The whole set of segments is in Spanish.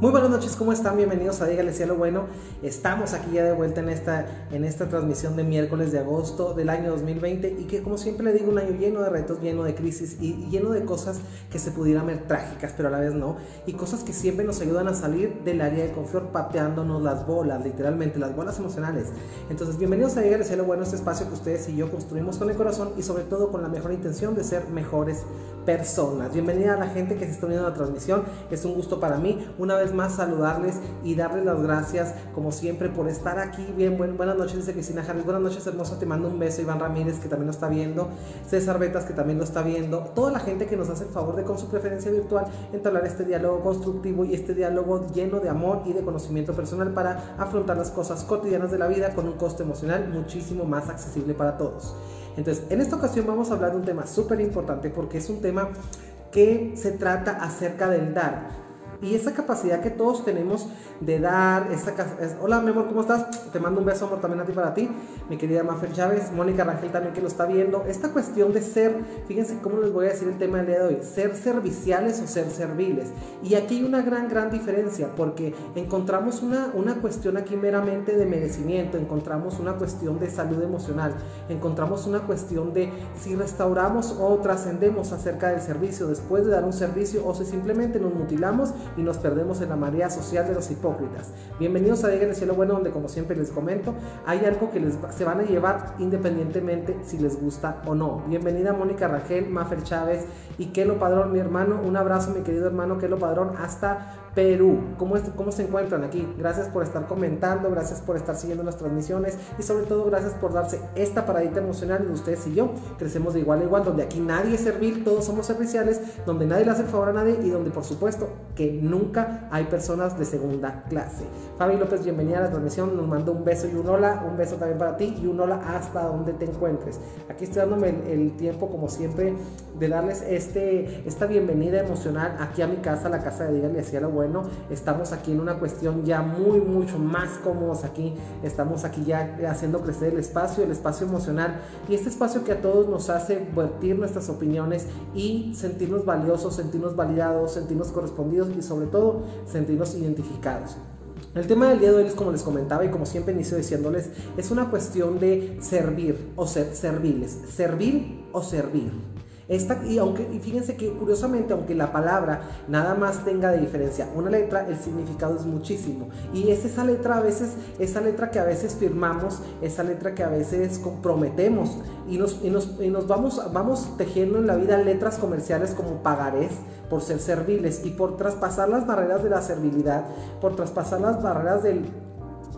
Muy buenas noches, ¿cómo están? Bienvenidos a Dígale Cielo Bueno. Estamos aquí ya de vuelta en esta, en esta transmisión de miércoles de agosto del año 2020 y que como siempre le digo, un año lleno de retos, lleno de crisis y, lleno de cosas que se pudieran ver trágicas, pero a la vez no. Y cosas que siempre nos ayudan a salir del área de confort pateándonos las bolas, literalmente, las bolas emocionales. Entonces, bienvenidos a Dígale Cielo Bueno, este espacio que ustedes y yo construimos con el corazón y sobre todo con la mejor intención de ser mejores personas. Bienvenida a la gente que se está uniendo a la transmisión. Es un gusto para mí. Una vez más saludarles y darles las gracias, como siempre, por estar aquí. Bien, buenas noches, dice Cristina Harris. Buenas noches, hermosa. Te mando un beso. Iván Ramírez, que también lo está viendo. César Betas, que también lo está viendo. Toda la gente que nos hace el favor de, con su preferencia virtual, entablar este diálogo constructivo y este diálogo lleno de amor y de conocimiento personal para afrontar las cosas cotidianas de la vida con un costo emocional muchísimo más accesible para todos. Entonces, en esta ocasión vamos a hablar de un tema súper importante porque es un tema que se trata acerca del dar y esa capacidad que todos tenemos de dar, esa, hola mi amor, ¿cómo estás? Te mando un beso amor también a ti para ti, mi querida Mafer Chávez, Mónica Rangel también que lo está viendo, esta cuestión de ser, fíjense cómo les voy a decir el tema del día de hoy, ser serviciales o ser serviles. Y aquí hay una gran, gran diferencia porque encontramos una, una cuestión aquí meramente de merecimiento, encontramos una cuestión de salud emocional, encontramos una cuestión de si restauramos o trascendemos acerca del servicio después de dar un servicio o si simplemente nos mutilamos y nos perdemos en la marea social de los hipócritas. Bienvenidos a Diga el Cielo Bueno, donde como siempre les comento, hay algo que les, se van a llevar independientemente si les gusta o no. Bienvenida Mónica Rangel, Mafer Chávez y Kelo Padrón, mi hermano. Un abrazo, mi querido hermano Kelo Padrón, hasta Perú. ¿Cómo, ¿Cómo se encuentran aquí? Gracias por estar comentando, gracias por estar siguiendo las transmisiones y sobre todo gracias por darse esta paradita emocional de ustedes y yo. Crecemos de igual a igual, donde aquí nadie es servil, todos somos serviciales, donde nadie le hace el favor a nadie y donde por supuesto que nunca hay personas de segunda clase. Fabi López, bienvenida a la transmisión, nos manda un beso y un hola, un beso también para ti y un hola hasta donde te encuentres. Aquí estoy dándome el, tiempo, como siempre, de darles este, esta bienvenida emocional aquí a mi casa, la casa de Díganle hacia lo bueno. Estamos aquí en una cuestión ya muy, mucho más cómodos aquí. Estamos aquí ya haciendo crecer el espacio, el espacio emocional y este espacio que a todos nos hace vertir nuestras opiniones y sentirnos valiosos, sentirnos validados, sentirnos correspondidos y sobre todo sentirnos identificados. El tema del día de hoy es como les comentaba y como siempre inicio diciéndoles, es una cuestión de servir o ser serviles, servir o servir. Esta, y, aunque, y fíjense que curiosamente, aunque la palabra nada más tenga de diferencia una letra, el significado es muchísimo. Y es esa letra a veces, esa letra que a veces firmamos, esa letra que a veces comprometemos y nos, y nos, y nos vamos, vamos tejiendo en la vida letras comerciales como pagarés por ser serviles y por traspasar las barreras de la servilidad, por traspasar las barreras del,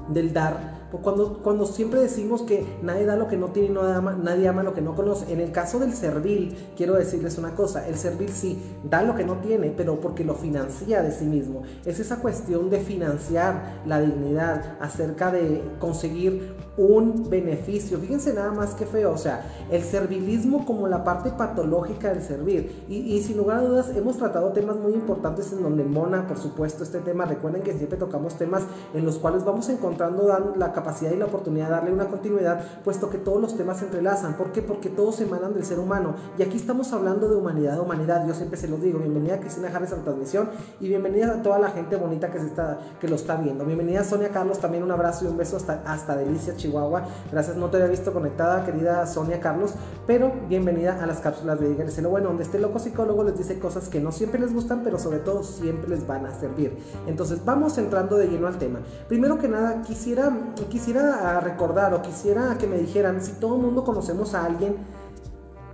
del dar cuando, cuando siempre decimos que nadie da lo que no tiene y nadie ama lo que no conoce. En el caso del servil, quiero decirles una cosa, el servil sí da lo que no tiene, pero porque lo financia de sí mismo. Es esa cuestión de financiar la dignidad acerca de conseguir un beneficio. Fíjense nada más que feo, o sea, el servilismo como la parte patológica del servir. Y, sin lugar a dudas hemos tratado temas muy importantes en donde Mona, por supuesto, este tema, recuerden que siempre tocamos temas en los cuales vamos encontrando la capacidad y la oportunidad de darle una continuidad, puesto que todos los temas se entrelazan. ¿Por qué? Porque todos emanan del ser humano. Y aquí estamos hablando de humanidad, humanidad. Yo siempre se los digo. Bienvenida a Cristina Harris a la transmisión y bienvenida a toda la gente bonita que, se está, que lo está viendo. Bienvenida a Sonia Carlos, también un abrazo y un beso hasta, hasta Delicia, Chihuahua. Gracias, no te había visto conectada, querida Sonia Carlos, pero bienvenida a las cápsulas de Díganle Bueno, donde este loco psicólogo les dice cosas que no siempre les gustan, pero sobre todo siempre les van a servir. Entonces, vamos entrando de lleno al tema. Primero que nada, quisiera quisiera recordar o quisiera que me dijeran si todo el mundo conocemos a alguien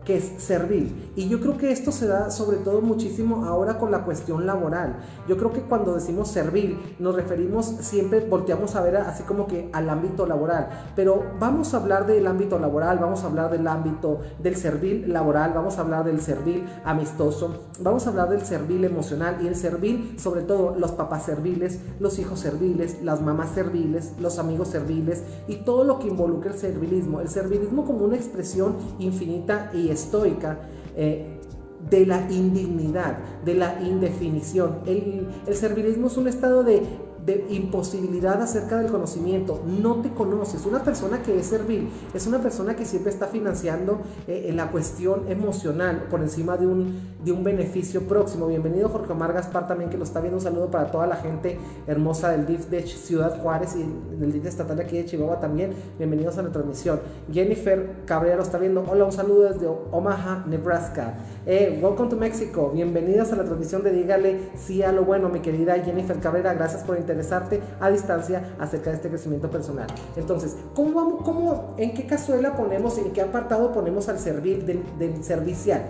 que es servir. Y yo creo que esto se da sobre todo muchísimo ahora con la cuestión laboral. Yo creo que cuando decimos servir nos referimos siempre, volteamos a ver así como que al ámbito laboral. Pero vamos a hablar del ámbito laboral, vamos a hablar del ámbito del servir laboral, vamos a hablar del servir amistoso, vamos a hablar del servir emocional y el servir sobre todo los papás serviles, los hijos serviles, las mamás serviles, los amigos serviles y todo lo que involucra el servilismo. El servilismo como una expresión infinita y estoica eh, de la indignidad, de la indefinición. El, el servilismo es un estado de de imposibilidad acerca del conocimiento, no te conoces. Una persona que es servil es una persona que siempre está financiando eh, en la cuestión emocional por encima de un, de un beneficio próximo. Bienvenido Jorge Omar Gaspar también que lo está viendo. Un saludo para toda la gente hermosa del DIF de Ciudad Juárez y del DIF estatal aquí de Chihuahua también. Bienvenidos a la transmisión. Jennifer Cabrera lo está viendo. Hola, un saludo desde Omaha, Nebraska. Eh, welcome to Mexico. Bienvenidas a la transmisión de Dígale sí a lo bueno, mi querida Jennifer Cabrera. Gracias por interesarte a distancia acerca de este crecimiento personal. Entonces, ¿cómo vamos, cómo, en qué cazuela ponemos, en qué apartado ponemos al servir del, del servicial?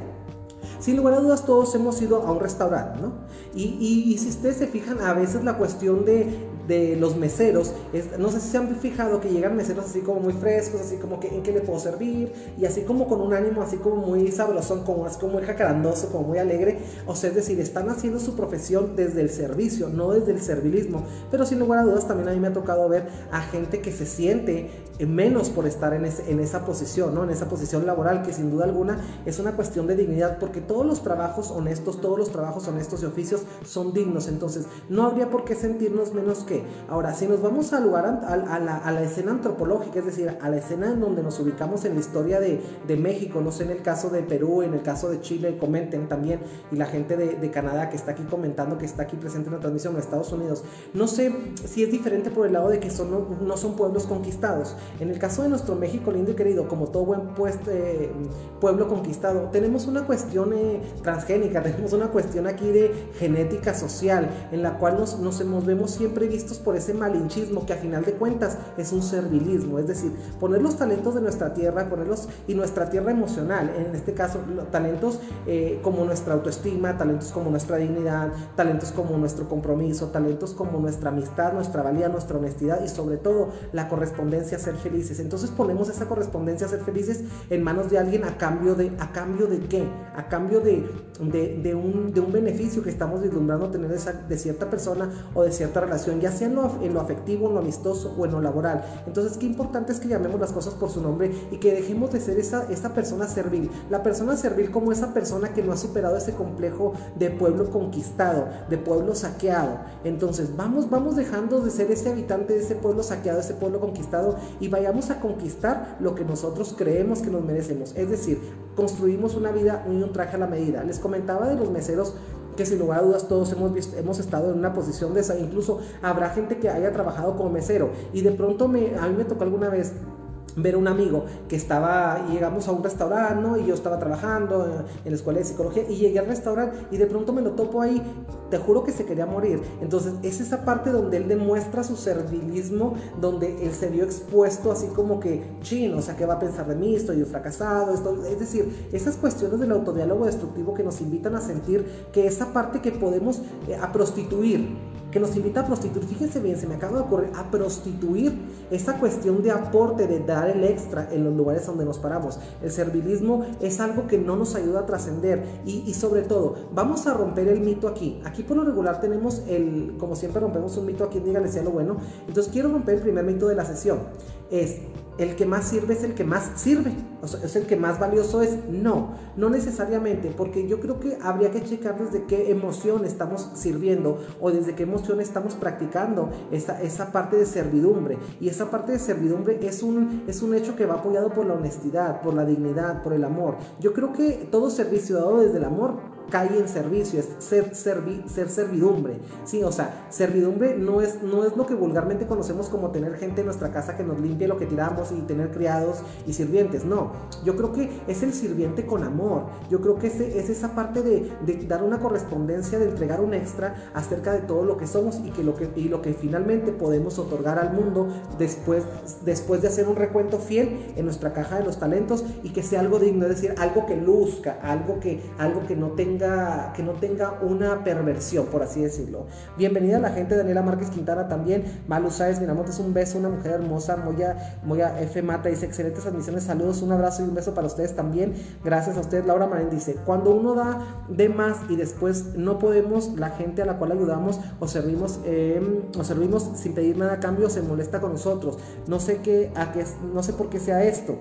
Sin lugar a dudas, todos hemos ido a un restaurante, ¿no? Y, si ustedes se fijan, a veces la cuestión de, de los meseros, no sé si se han fijado que llegan meseros así como muy frescos, así como que en qué le puedo servir, y así como con un ánimo así como muy sabrosón, como así como muy jacarandoso, como muy alegre, o sea, es decir, están haciendo su profesión desde el servicio, no desde el servilismo, pero sin lugar a dudas también a mí me ha tocado ver a gente que se siente menos por estar en, en esa posición, ¿no? En esa posición laboral, que sin duda alguna es una cuestión de dignidad, porque todos los trabajos honestos, todos los trabajos honestos y oficios son dignos, entonces no habría por qué sentirnos menos que Ahora, si nos vamos al lugar, a, la, escena antropológica, es decir, a la escena en donde nos ubicamos en la historia de, México, no sé, en el caso de Perú, en el caso de Chile, comenten también, y la gente de, Canadá que está aquí comentando, que está aquí presente en la transmisión, de Estados Unidos, no sé si es diferente por el lado de que son, no, son pueblos conquistados. En el caso de nuestro México lindo y querido, como todo buen eh, pueblo conquistado, tenemos una cuestión eh, transgénica, tenemos una cuestión aquí de genética social, en la cual nos, nos vemos siempre vistos por ese malinchismo que a final de cuentas es un servilismo, es decir, poner los talentos de nuestra tierra, ponerlos y nuestra tierra emocional, en este caso talentos eh, como nuestra autoestima, talentos como nuestra dignidad, talentos como nuestro compromiso, talentos como nuestra amistad, nuestra valía, nuestra honestidad y sobre todo la correspondencia a felices. Entonces ponemos esa correspondencia a ser felices en manos de alguien a cambio de, ¿a cambio de qué? A cambio de, de, un, de un beneficio que estamos vislumbrando tener de cierta persona o de cierta relación, ya sea en lo, afectivo, en lo amistoso o en lo laboral. Entonces, qué importante es que llamemos las cosas por su nombre y que dejemos de ser esa, esa persona servil. La persona servil como esa persona que no ha superado ese complejo de pueblo conquistado, de pueblo saqueado. Entonces, vamos, vamos dejando de ser ese habitante de ese pueblo saqueado, ese pueblo conquistado y vayamos a conquistar lo que nosotros creemos que nos merecemos. Es decir, construimos una vida y un traje a la medida. Les comentaba de los meseros que sin lugar a dudas todos hemos, hemos estado en una posición de esa. Incluso habrá gente que haya trabajado como mesero y de pronto me, a mí me tocó alguna vez ver un amigo que estaba, llegamos a un restaurante, ¿no? Y yo estaba trabajando en, la escuela de psicología y llegué al restaurante y de pronto me lo topo ahí, te juro que se quería morir. Entonces es esa parte donde él demuestra su servilismo, donde él se vio expuesto así como que, chino, o sea, ¿qué va a pensar de mí? Estoy fracasado, esto, es decir, esas cuestiones del autodiálogo destructivo que nos invitan a sentir que esa parte que podemos eh, a prostituir, que nos invita a prostituir, fíjense bien, se me acaba de ocurrir, a prostituir esa cuestión de aporte, de dar el extra en los lugares donde nos paramos. El servilismo es algo que no nos ayuda a trascender y, sobre todo, vamos a romper el mito aquí. Aquí por lo regular tenemos el, como siempre rompemos un mito aquí en Dígale sea lo bueno. Entonces quiero romper el primer mito de la sesión. Es el que más sirve es el que más sirve, es el que más valioso es. No, no necesariamente, porque yo creo que habría que checar desde qué emoción estamos sirviendo o desde qué emoción estamos practicando esa, esa parte de servidumbre. Y esa parte de servidumbre es un, es un hecho que va apoyado por la honestidad, por la dignidad, por el amor. Yo creo que todo servicio dado desde el amor cae en servicio, es ser, ser servidumbre. Sí, o sea, servidumbre no es, no es lo que vulgarmente conocemos como tener gente en nuestra casa que nos limpie lo que tiramos y tener criados y sirvientes. No, yo creo que es el sirviente con amor. Yo creo que es, es esa parte de, dar una correspondencia, de entregar un extra acerca de todo lo que somos y, que lo, que, y lo que finalmente podemos otorgar al mundo después, después de hacer un recuento fiel en nuestra caja de los talentos y que sea algo digno, es decir, algo que luzca, algo que, algo que no tenga que no tenga una perversión, por así decirlo. Bienvenida a la gente, Daniela Márquez Quintana también. Malu Sáez Miramontes, un beso, una mujer hermosa. Moya, Moya F. Mata dice, excelentes transmisiones, saludos, un abrazo y un beso para ustedes también. Gracias a ustedes. Laura Marín dice, cuando uno da de más y después no podemos, la gente a la cual ayudamos o servimos, em, o servimos sin pedir nada a cambio, se molesta con nosotros. No sé qué, a qué, no sé por qué sea esto.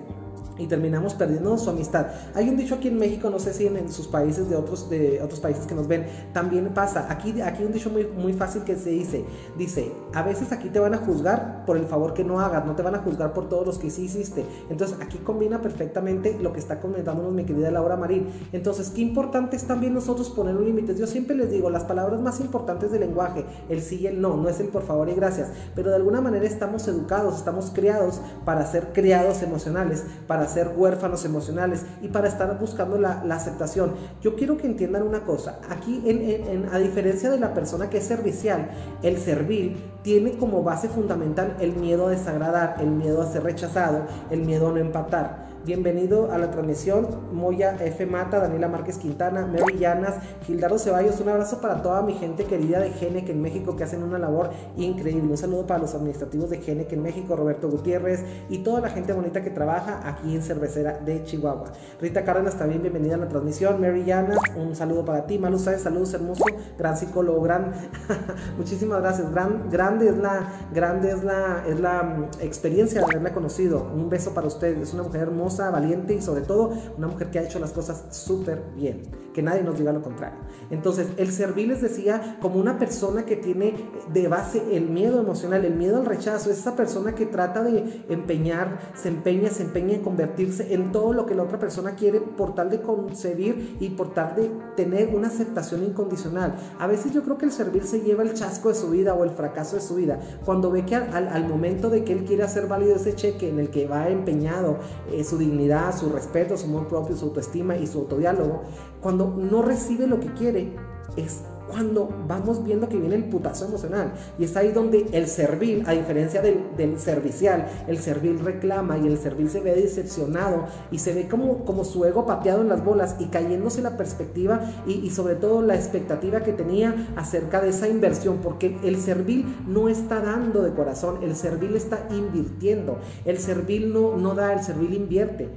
Y terminamos perdiendo su amistad. Hay un dicho aquí en México, no sé si en, sus países de otros, de otros países que nos ven, también pasa. Aquí, aquí un dicho muy, muy fácil que se dice, dice, a veces aquí te van a juzgar por el favor que no hagas, no te van a juzgar por todos los que sí hiciste. Entonces aquí combina perfectamente lo que está comentándonos mi querida Laura Marín. Entonces, qué importante es también nosotros poner un límite. Yo siempre les digo, las palabras más importantes del lenguaje, el sí y el no, no es el por favor y gracias, pero de alguna manera estamos educados, estamos criados para ser criados emocionales, para ser huérfanos emocionales y para estar buscando la, aceptación. Yo quiero que entiendan una cosa, aquí en, a diferencia de la persona que es servicial, el servil tiene como base fundamental el miedo a desagradar, el miedo a ser rechazado, el miedo a no empatar. Bienvenido a la transmisión, Moya F. Mata, Daniela Márquez Quintana, Mary Llanas, Gildardo Ceballos. Un abrazo para toda mi gente querida de Genec en México que hacen una labor increíble. Un saludo para los administrativos de Genec en México, Roberto Gutiérrez y toda la gente bonita que trabaja aquí en Cervecera de Chihuahua. Rita Cárdenas también, bienvenida a la transmisión. Mary Llanas, un saludo para ti. Malu Sáez, saludos hermoso, gran psicólogo, gran. Muchísimas gracias. Gran, grande es la, grande es la, es la mm, experiencia de haberla conocido. Un beso para usted. Es una mujer hermosa valiente y sobre todo una mujer que ha hecho las cosas súper bien, que nadie nos diga lo contrario. Entonces, el servir les decía como una persona que tiene de base el miedo emocional, el miedo al rechazo, es esa persona que trata de empeñar, se empeña, se empeña en convertirse en todo lo que la otra persona quiere por tal de concebir y por tal de tener una aceptación incondicional. A veces yo creo que el servir se lleva el chasco de su vida o el fracaso de su vida. Cuando ve que al, momento de que él quiere hacer válido ese cheque en el que va empeñado eh, su dignidad, su respeto, su amor propio, su autoestima y su autodiálogo, cuando no recibe lo que quiere, es cuando vamos viendo que viene el putazo emocional. Y es ahí donde el servil, a diferencia del, servicial, el servil reclama y el servil se ve decepcionado y se ve como, como su ego pateado en las bolas y cayéndose la perspectiva y, sobre todo la expectativa que tenía acerca de esa inversión, porque el servil no está dando de corazón, el servil está invirtiendo, el servil no, no da, el servil invierte.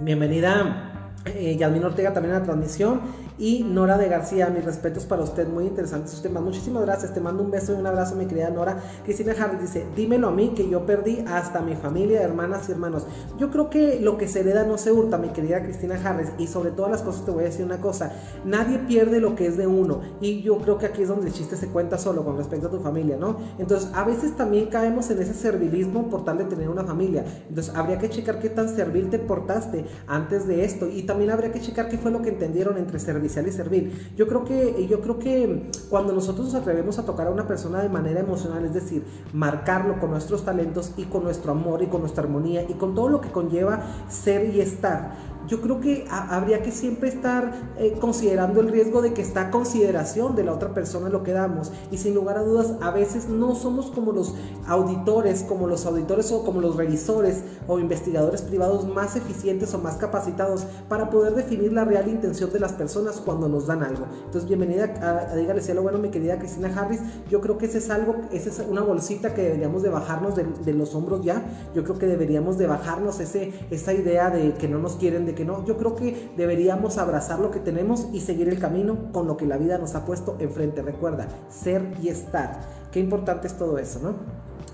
Bienvenida, eh, Yasmin Ortega también a la transmisión. Y Nora de García, mis respetos para usted, muy interesante su tema. Muchísimas gracias, te mando un beso y un abrazo, mi querida Nora. Cristina Harris dice, dímelo a mí que yo perdí hasta mi familia, hermanas y hermanos. Yo creo que lo que se hereda no se hurta, mi querida Cristina Harris. Y sobre todas las cosas te voy a decir una cosa, nadie pierde lo que es de uno. Y yo creo que aquí es donde el chiste se cuenta solo con respecto a tu familia, ¿no? Entonces, a veces también caemos en ese servilismo por tal de tener una familia. Entonces, habría que checar qué tan servil te portaste antes de esto. Y también habría que checar qué fue lo que entendieron entre servil y servir. Yo creo que, yo creo que cuando nosotros nos atrevemos a tocar a una persona de manera emocional, es decir, marcarlo con nuestros talentos y con nuestro amor y con nuestra armonía y con todo lo que conlleva ser y estar, yo creo que habría que siempre estar eh, considerando el riesgo de que está a consideración de la otra persona lo que damos. Y sin lugar a dudas, a veces no somos como los auditores, como los auditores o como los revisores o investigadores privados más eficientes o más capacitados para poder definir la real intención de las personas cuando nos dan algo. Entonces, bienvenida a, a Dígale Cielo Bueno, mi querida Cristina Harris. Yo creo que ese es algo, esa es una bolsita que deberíamos de bajarnos de, de los hombros ya. Yo creo que deberíamos de bajarnos ese, esa idea de que no nos quieren, de que no. Yo creo que deberíamos abrazar lo que tenemos y seguir el camino con lo que la vida nos ha puesto enfrente. Recuerda, ser y estar. Qué importante es todo eso, ¿no?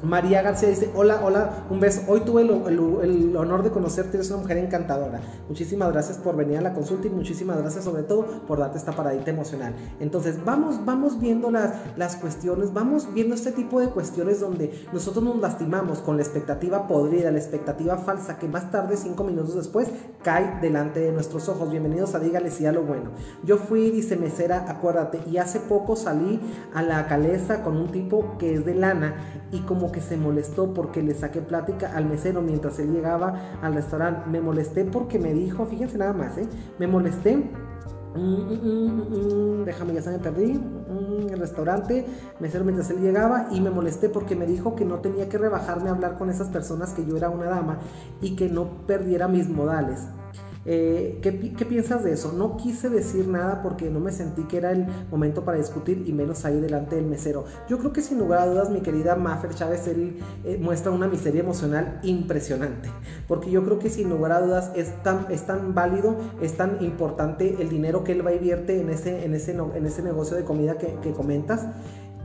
María García dice, hola, hola, un beso. Hoy tuve el, honor de conocerte, eres una mujer encantadora. Muchísimas gracias por venir a la consulta y muchísimas gracias sobre todo por darte esta paradita emocional. Entonces, vamos, vamos viendo las, las cuestiones, vamos viendo este tipo de cuestiones donde nosotros nos lastimamos con la expectativa podrida, la expectativa falsa, que más tarde, cinco minutos después, cae delante de nuestros ojos. Bienvenidos a Dígale si a lo bueno. Yo fui, dice mesera, acuérdate, y hace poco salí a la caleza con un tipo que es de lana y como que se molestó porque le saqué plática al mesero mientras él llegaba al restaurante. Me molesté porque me dijo, fíjense nada más, ¿eh? me molesté. Mm, mm, mm, déjame, ya se me perdí. el restaurante, mesero mientras él llegaba y me molesté porque me dijo que no tenía que rebajarme a hablar con esas personas, que yo era una dama y que no perdiera mis modales. Eh, ¿qué, piensas de eso? No quise decir nada porque no me sentí que era el momento para discutir y menos ahí delante del mesero. Yo creo que sin lugar a dudas mi querida Maffer Chávez él, eh, muestra una miseria emocional impresionante. Porque yo creo que sin lugar a dudas es tan, es tan válido, es tan importante el dinero que él va a invierte en ese, en ese, en ese negocio de comida que, que comentas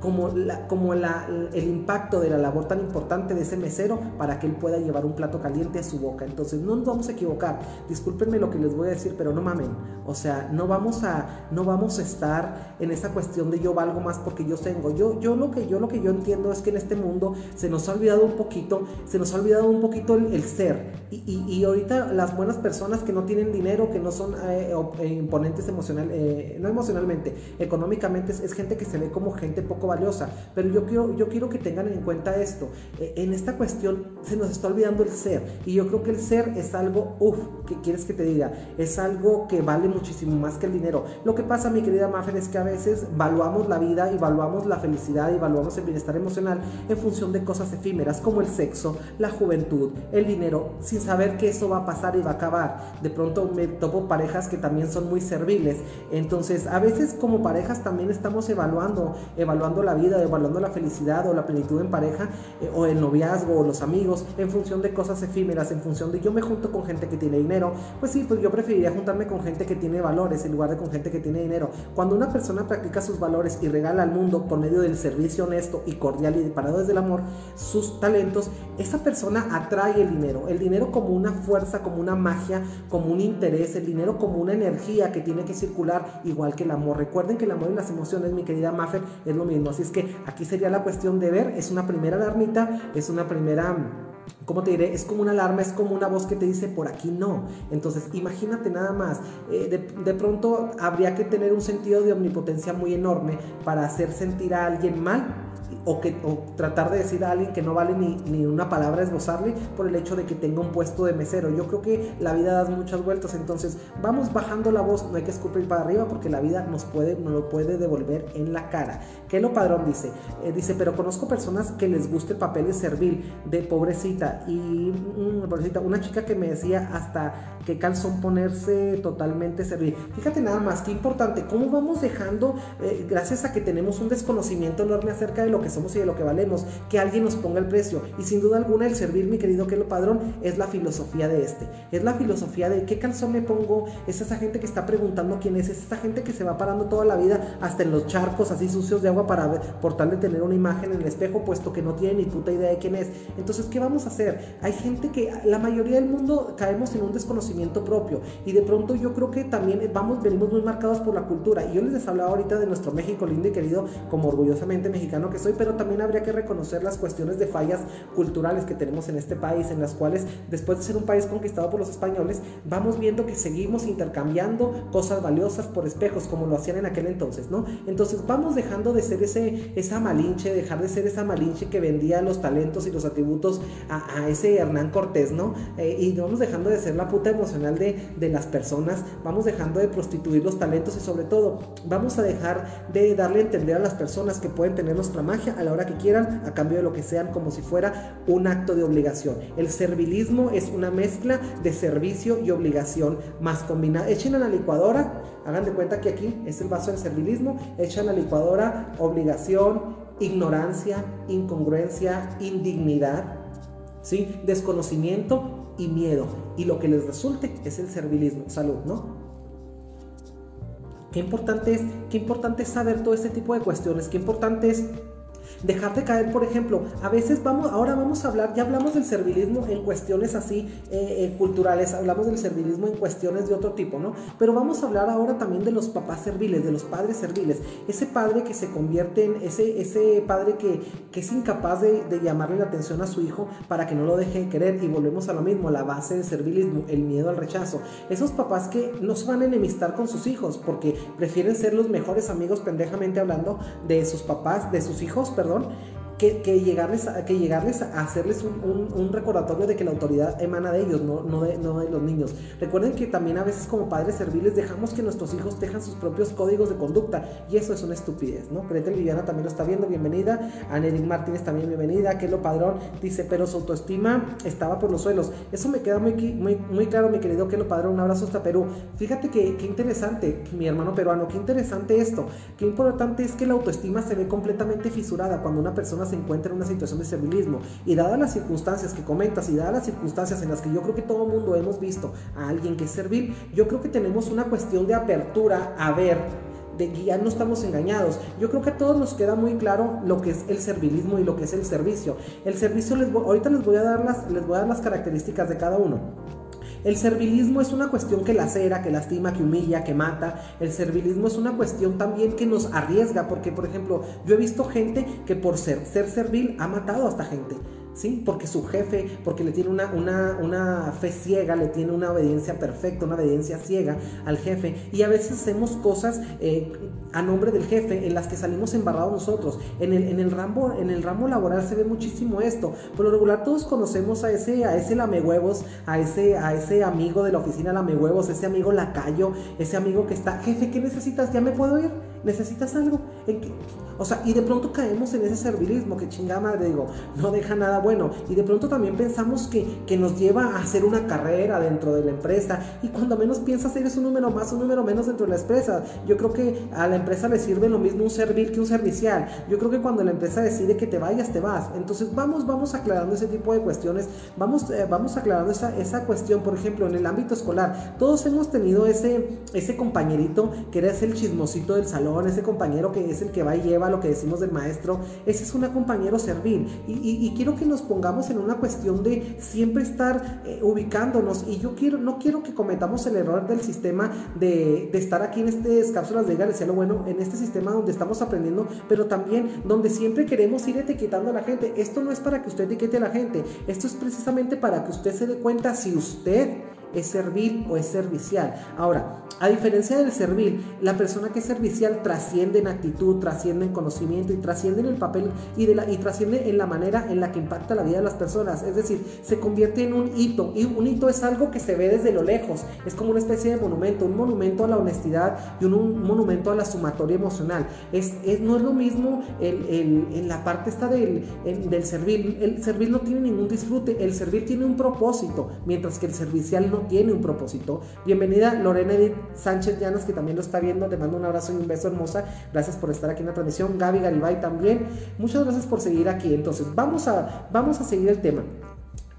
como, la, como la, el impacto de la labor tan importante de ese mesero para que él pueda llevar un plato caliente a su boca. Entonces no nos vamos a equivocar. Discúlpenme lo que les voy a decir, pero no mamen. O sea, no vamos a, no vamos a estar en esa cuestión de yo valgo más porque yo tengo. Yo, yo, lo, que, yo lo que yo entiendo es que en este mundo se nos ha olvidado un poquito, se nos ha olvidado un poquito el, ser. Y, y, ahorita las buenas personas que no tienen dinero, que no son eh, eh, imponentes emocional, eh, no emocionalmente, económicamente, es, gente que se ve como gente poco valiosa. Pero yo quiero, yo quiero que tengan en cuenta esto. en esta cuestión se nos está olvidando el ser. Y yo creo que el ser es algo, uff, que quieres que te diga, es algo que vale muchísimo más que el dinero. Lo que pasa, mi querida Maffer, es que a veces valuamos la vida y valuamos la felicidad y valuamos el bienestar emocional en función de cosas efímeras como el sexo, la juventud, el dinero, sin saber que eso va a pasar y va a acabar. De pronto me topo parejas que también son muy serviles. Entonces, a veces como parejas también estamos evaluando, evaluando la vida, evaluando la felicidad o la plenitud en pareja eh, o el noviazgo o los amigos en función de cosas efímeras, en función de yo me junto con gente que tiene dinero. Pues sí, pues yo preferiría juntarme con gente que tiene valores en lugar de con gente que tiene dinero. Cuando una persona practica sus valores y regala al mundo por medio del servicio honesto y cordial y parado desde el amor sus talentos, esa persona atrae el dinero. El dinero como una fuerza, como una magia, como un interés, el dinero como una energía que tiene que circular igual que el amor. Recuerden que el amor y las emociones, mi querida Maffer, es lo mismo. Así es que aquí sería la cuestión de ver, es una primera alarmita, es una primera ¿cómo te diré? Es como una alarma, es como una voz que te dice por aquí no. Entonces, imagínate nada más, eh, de, de, pronto habría que tener un sentido de omnipotencia muy enorme para hacer sentir a alguien mal o, que, tratar de decir a alguien que no vale ni, ni, una palabra esbozarle por el hecho de que tenga un puesto de mesero. Yo creo que la vida da muchas vueltas, entonces vamos bajando la voz, no hay que escupir para arriba porque la vida nos, puede, nos lo puede devolver en la cara. ¿Qué lo padrón dice? Eh, dice, pero conozco personas que les gusta el papel de servil, de pobrecita, y mm, pobrecita, una chica que me decía hasta qué calzón ponerse totalmente servil. Fíjate nada más, qué importante, cómo vamos dejando, eh, gracias a que tenemos un desconocimiento enorme acerca de lo que somos y de lo que valemos, que alguien nos ponga el precio. Y sin duda alguna el servir, mi querido que lo padrón, es la filosofía de este. Es la filosofía de qué calzón me pongo. Es esa gente que está preguntando quién es. Es esa gente que se va parando toda la vida hasta en los charcos así sucios de agua para ver, por tal de tener una imagen en el espejo, puesto que no tiene ni puta idea de quién es. Entonces, ¿qué vamos a hacer? Hay gente que la mayoría del mundo caemos en un desconocimiento propio. Y de pronto yo creo que también vamos, venimos muy marcados por la cultura. Y yo les hablaba ahorita de nuestro México lindo y querido, como orgullosamente mexicano que soy, pero también habría que reconocer las cuestiones de fallas culturales que tenemos en este país, en las cuales después de ser un país conquistado por los españoles, vamos viendo que seguimos intercambiando cosas valiosas por espejos, como lo hacían en aquel entonces, ¿no? Entonces vamos dejando de ser ese, esa malinche, dejar de ser esa malinche que vendía los talentos y los atributos a, ese Hernán Cortés, ¿no? Eh, y vamos dejando de ser la puta emocional de, de las personas, vamos dejando de prostituir los talentos y sobre todo vamos a dejar de darle a entender a las personas que pueden tener nuestra magia a la hora que quieran, a cambio de lo que sean, como si fuera un acto de obligación. El servilismo es una mezcla de servicio y obligación más combinada. Echen a la licuadora, hagan de cuenta que aquí es el vaso del servilismo, echen a la licuadora obligación, ignorancia, incongruencia, indignidad, ¿sí? desconocimiento y miedo. Y lo que les resulte es el servilismo. Salud, ¿no? Qué importante es, qué importante es saber todo este tipo de cuestiones, qué importante es Dejarte caer, por ejemplo, a veces vamos, ahora vamos a hablar, ya hablamos del servilismo en cuestiones así eh, eh, culturales, hablamos del servilismo en cuestiones de otro tipo, ¿no? Pero vamos a hablar ahora también de los papás serviles, de los padres serviles. Ese padre que se convierte en, ese, ese padre que, que es incapaz de, de, llamarle la atención a su hijo para que no lo deje de querer. Y volvemos a lo mismo, la base del servilismo, el miedo al rechazo. Esos papás que no se van a enemistar con sus hijos porque prefieren ser los mejores amigos, pendejamente hablando, de sus papás, de sus hijos, perdón perdón, que, llegarles, a, que llegarles a hacerles un, recordatorio de que la autoridad emana de ellos, no, no, de, no de los niños. Recuerden que también a veces como padres serviles dejamos que nuestros hijos dejan sus propios códigos de conducta y eso es una estupidez, ¿no? Greta Viviana también lo está viendo, bienvenida. Aneric Martínez también bienvenida. lo Padrón dice, pero su autoestima estaba por los suelos. Eso me queda muy, muy, muy claro, mi querido lo Padrón. Un abrazo hasta Perú. Fíjate que, qué interesante, mi hermano peruano, qué interesante esto. Qué importante es que la autoestima se ve completamente fisurada cuando una persona se encuentra en una situación de servilismo. Y dadas las circunstancias que comentas y dadas las circunstancias en las que yo creo que todo mundo hemos visto a alguien que es servil, yo creo que tenemos una cuestión de apertura a ver de que no estamos engañados. Yo creo que a todos nos queda muy claro lo que es el servilismo y lo que es el servicio. El servicio, les ahorita les voy, a dar las, les voy a dar las características de cada uno. El servilismo es una cuestión que lacera, que lastima, que humilla, que mata. El servilismo es una cuestión también que nos arriesga, porque por ejemplo, yo he visto gente que por ser, ser servil ha matado a esta gente. ¿Sí? Porque su jefe, porque le tiene una, una, una, fe ciega, le tiene una obediencia perfecta, una obediencia ciega al jefe. Y a veces hacemos cosas eh, a nombre del jefe en las que salimos embarrados nosotros. En el, en el, ramo, en el ramo laboral se ve muchísimo esto. Por lo regular todos conocemos a ese, a ese lamehuevos, a ese, a ese amigo de la oficina lamehuevos, ese amigo lacayo, ese amigo que está, jefe, ¿qué necesitas? ¿Ya me puedo ir? ¿Necesitas algo? ¿En o sea, y de pronto caemos en ese servilismo que chingada madre, digo, no deja nada bueno. Y de pronto también pensamos que, que nos lleva a hacer una carrera dentro de la empresa. Y cuando menos piensas, eres un número más, un número menos dentro de la empresa. Yo creo que a la empresa le sirve lo mismo un servir que un servicial. Yo creo que cuando la empresa decide que te vayas, te vas. Entonces vamos, vamos aclarando ese tipo de cuestiones. Vamos, eh, vamos aclarando esa, esa cuestión, por ejemplo, en el ámbito escolar. Todos hemos tenido ese, ese compañerito que eres el chismosito del salón, ese compañero que es el que va y lleva lo que decimos del maestro, ese es un compañero servir. Y, quiero que nos pongamos en una cuestión de siempre estar eh, ubicándonos. Y yo quiero, no quiero que cometamos el error del sistema de, estar aquí en estas cápsulas de Galicia, lo bueno, en este sistema donde estamos aprendiendo, pero también donde siempre queremos ir etiquetando a la gente. Esto no es para que usted etiquete a la gente, esto es precisamente para que usted se dé cuenta si usted es servil o es servicial. Ahora, a diferencia del servil, la persona que es servicial trasciende en actitud, trasciende en conocimiento y trasciende en el papel y, de la, y trasciende en la manera en la que impacta la vida de las personas. Es decir, se convierte en un hito. Y un hito es algo que se ve desde lo lejos. Es como una especie de monumento, un monumento a la honestidad y un, monumento a la sumatoria emocional. Es, no es lo mismo en la parte esta del, del servil. El servil no tiene ningún disfrute. El servil tiene un propósito, mientras que el servicial no tiene un propósito. Bienvenida Lorena Edith Sánchez Llanas, que también lo está viendo. Te mando un abrazo y un beso hermosa. Gracias por estar aquí en la transmisión. Gaby Garibay también. Muchas gracias por seguir aquí. Entonces, vamos a, vamos a seguir el tema.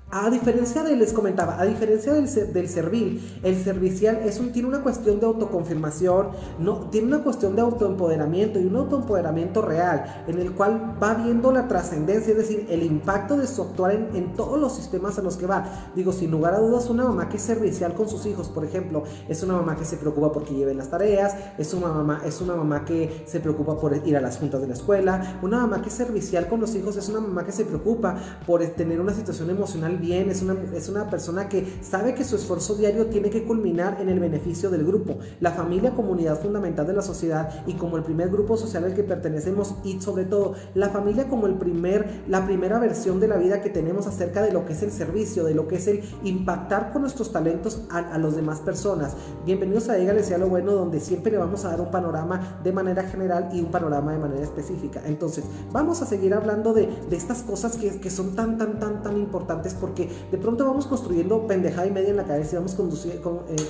A diferencia de, les comentaba, a diferencia del, del servil, el servicial es un, tiene una cuestión de autoconfirmación, no, tiene una cuestión de autoempoderamiento y un autoempoderamiento real, en el cual va viendo la trascendencia, es decir, el impacto de su actuar en, en, todos los sistemas a los que va. Digo, sin lugar a dudas, una mamá que es servicial con sus hijos, por ejemplo, es una mamá que se preocupa porque lleven las tareas, es una mamá, es una mamá que se preocupa por ir a las juntas de la escuela, una mamá que es servicial con los hijos es una mamá que se preocupa por tener una situación emocional bien, es una, es una persona que sabe que su esfuerzo diario tiene que culminar en el beneficio del grupo. La familia, comunidad fundamental de la sociedad y como el primer grupo social al que pertenecemos y sobre todo la familia como el primer, la primera versión de la vida que tenemos acerca de lo que es el servicio, de lo que es el impactar con nuestros talentos a, a los demás personas. Bienvenidos a Dígale sea lo bueno, donde siempre le vamos a dar un panorama de manera general y un panorama de manera específica. Entonces, vamos a seguir hablando de, de estas cosas que, que son tan, tan, tan, tan importantes porque de pronto vamos construyendo pendejada y media en la cabeza y vamos, eh,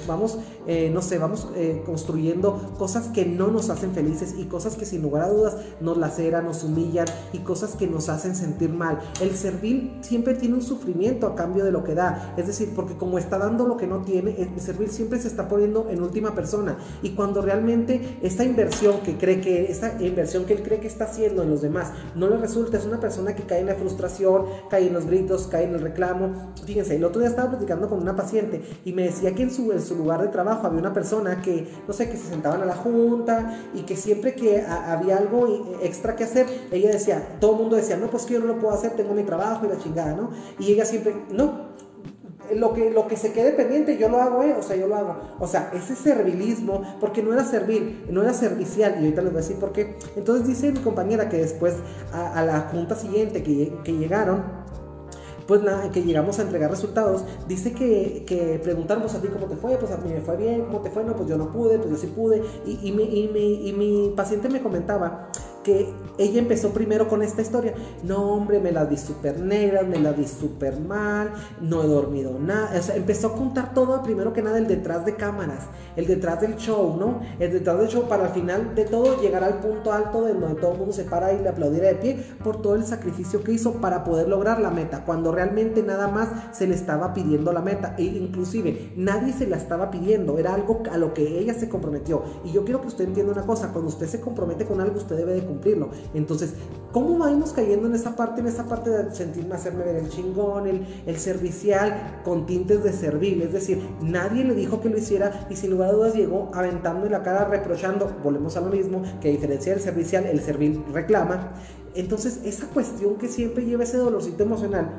vamos eh, no sé, vamos eh, construyendo cosas que no nos hacen felices y cosas que sin lugar a dudas nos laceran, nos humillan y cosas que nos hacen sentir mal. El servir siempre tiene un sufrimiento a cambio de lo que da, es decir, porque como está dando lo que no tiene, el servir siempre se está poniendo en última persona y cuando realmente esta inversión que cree que, esta inversión que él cree que está haciendo en los demás no le resulta, es una persona que cae en la frustración, cae en los gritos, cae en el reclamo, Fíjense, el otro día estaba platicando con una paciente y me decía que en su, en su lugar de trabajo había una persona que, no sé, que se sentaban a la junta y que siempre que había algo extra que hacer, ella decía, todo el mundo decía, no, pues que yo no lo puedo hacer, tengo mi trabajo y la chingada, ¿no? Y ella siempre, no, lo que, lo que se quede pendiente yo lo hago, ¿eh? o sea, yo lo hago. O sea, ese servilismo, porque no era servir, no era servicial, y ahorita les voy a decir por qué. Entonces dice mi compañera que después a, la junta siguiente que, que llegaron, pues la, que llegamos a entregar resultados, dice que, que preguntaron, pues a ti cómo te fue, pues a mí me fue bien, cómo te fue, no, pues yo no pude, pues yo sí pude, y, y, mi, y, mi, y mi paciente me comentaba ella empezó primero con esta historia. No, hombre, me las di súper negras, me las di súper mal, no he dormido nada. Empezó a contar todo, primero que nada, el detrás de cámaras, el detrás del show, ¿no? El detrás del show para al final de todo llegar al punto alto de donde todo el mundo se para y le aplaudiera de pie por todo el sacrificio que hizo para poder lograr la meta, cuando realmente nada más se le estaba pidiendo la meta. E inclusive nadie se la estaba pidiendo, era algo a lo que ella se comprometió. Y yo quiero que usted entienda una cosa, cuando usted se compromete con algo, usted debe de cumplirlo. Entonces, ¿cómo vamos cayendo en esa parte, en esa parte de sentirme, hacerme ver el chingón, el, el servicial, con tintes de servil? Es decir, nadie le dijo que lo hiciera y sin lugar a dudas llegó aventando en la cara, reprochando, volvemos a lo mismo, que a diferencia del servicial, el servil reclama. Entonces, esa cuestión que siempre lleva ese dolorcito emocional,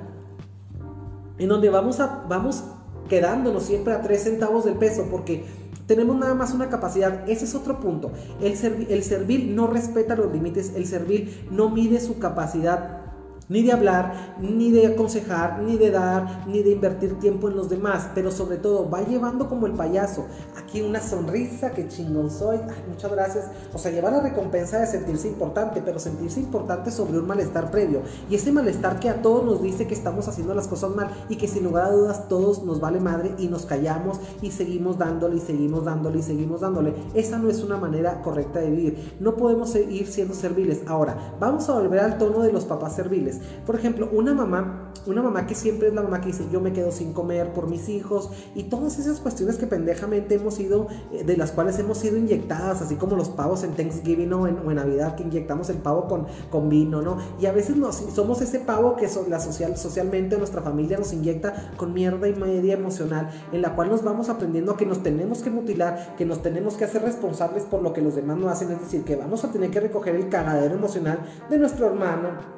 en donde vamos, a, vamos quedándonos siempre a tres centavos del peso, porque tenemos nada más una capacidad. Ese es otro punto. El, el servil no respeta los límites, el servil no mide su capacidad ni de hablar, ni de aconsejar, ni de dar, ni de invertir tiempo en los demás, pero sobre todo va llevando como el payaso, aquí una sonrisa, que chingón soy, muchas gracias, o sea, lleva la recompensa de sentirse importante, pero sentirse importante sobre un malestar previo, y ese malestar que a todos nos dice que estamos haciendo las cosas mal y que sin lugar a dudas todos nos vale madre y nos callamos y seguimos dándole y seguimos dándole y seguimos dándole, esa no es una manera correcta de vivir, no podemos seguir siendo serviles. Ahora, vamos a volver al tono de los papás serviles. Por ejemplo, una mamá, una mamá que siempre es la mamá que dice yo me quedo sin comer por mis hijos y todas esas cuestiones que pendejamente hemos sido, eh, de las cuales hemos sido inyectadas, así como los pavos en Thanksgiving o en, Navidad que inyectamos el pavo con, vino, ¿no? Y a veces nos, somos ese pavo que la social, socialmente nuestra familia nos inyecta con mierda y media emocional, en la cual nos vamos aprendiendo que nos tenemos que mutilar, que nos tenemos que hacer responsables por lo que los demás no hacen, es decir, que vamos a tener que recoger el cagadero emocional de nuestro hermano,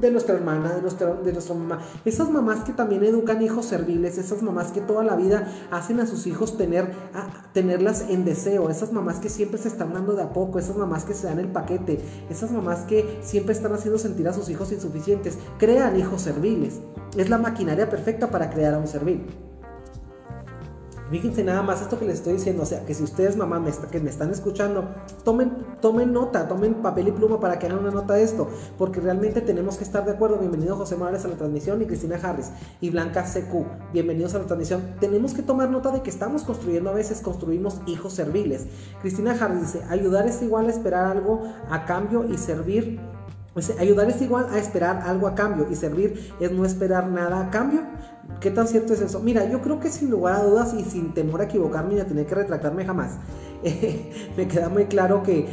de nuestra hermana, de nuestra, de nuestra mamá. Esas mamás que también educan hijos serviles, esas mamás que toda la vida hacen a sus hijos tener, tenerlas en deseo, esas mamás que siempre se están dando de a poco, esas mamás que se dan el paquete, esas mamás que siempre están haciendo sentir a sus hijos insuficientes, crean hijos serviles. Es la maquinaria perfecta para crear a un servil. Fíjense nada más esto que les estoy diciendo, o sea, que si ustedes, mamá, me que me están escuchando, tomen, tomen nota, tomen papel y pluma para que hagan una nota de esto, porque realmente tenemos que estar de acuerdo. Bienvenido José Morales a la transmisión y Cristina Harris y Blanca CQ, bienvenidos a la transmisión. Tenemos que tomar nota de que estamos construyendo a veces, construimos hijos serviles. Cristina Harris dice, ayudar es igual a esperar algo a cambio y servir ayudar es igual a esperar algo a cambio y servir es no esperar nada a cambio. ¿Qué tan cierto es eso? Mira, yo creo que sin lugar a dudas y sin temor a equivocarme y a tener que retractarme jamás, me queda muy claro que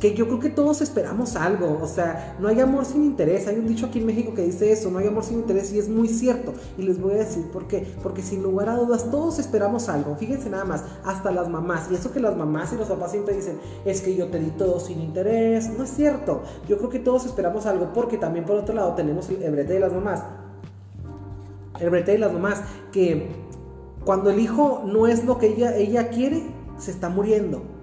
que yo creo que todos esperamos algo, o sea, no hay amor sin interés, hay un dicho aquí en México que dice eso, no hay amor sin interés y es muy cierto, y les voy a decir por qué, porque sin lugar a dudas todos esperamos algo, fíjense nada más, hasta las mamás, y eso que las mamás y los papás siempre dicen, es que yo te di todo sin interés, no es cierto, yo creo que todos esperamos algo, porque también por otro lado tenemos el brete de las mamás, el brete de las mamás, que cuando el hijo no es lo que ella, ella quiere, se está muriendo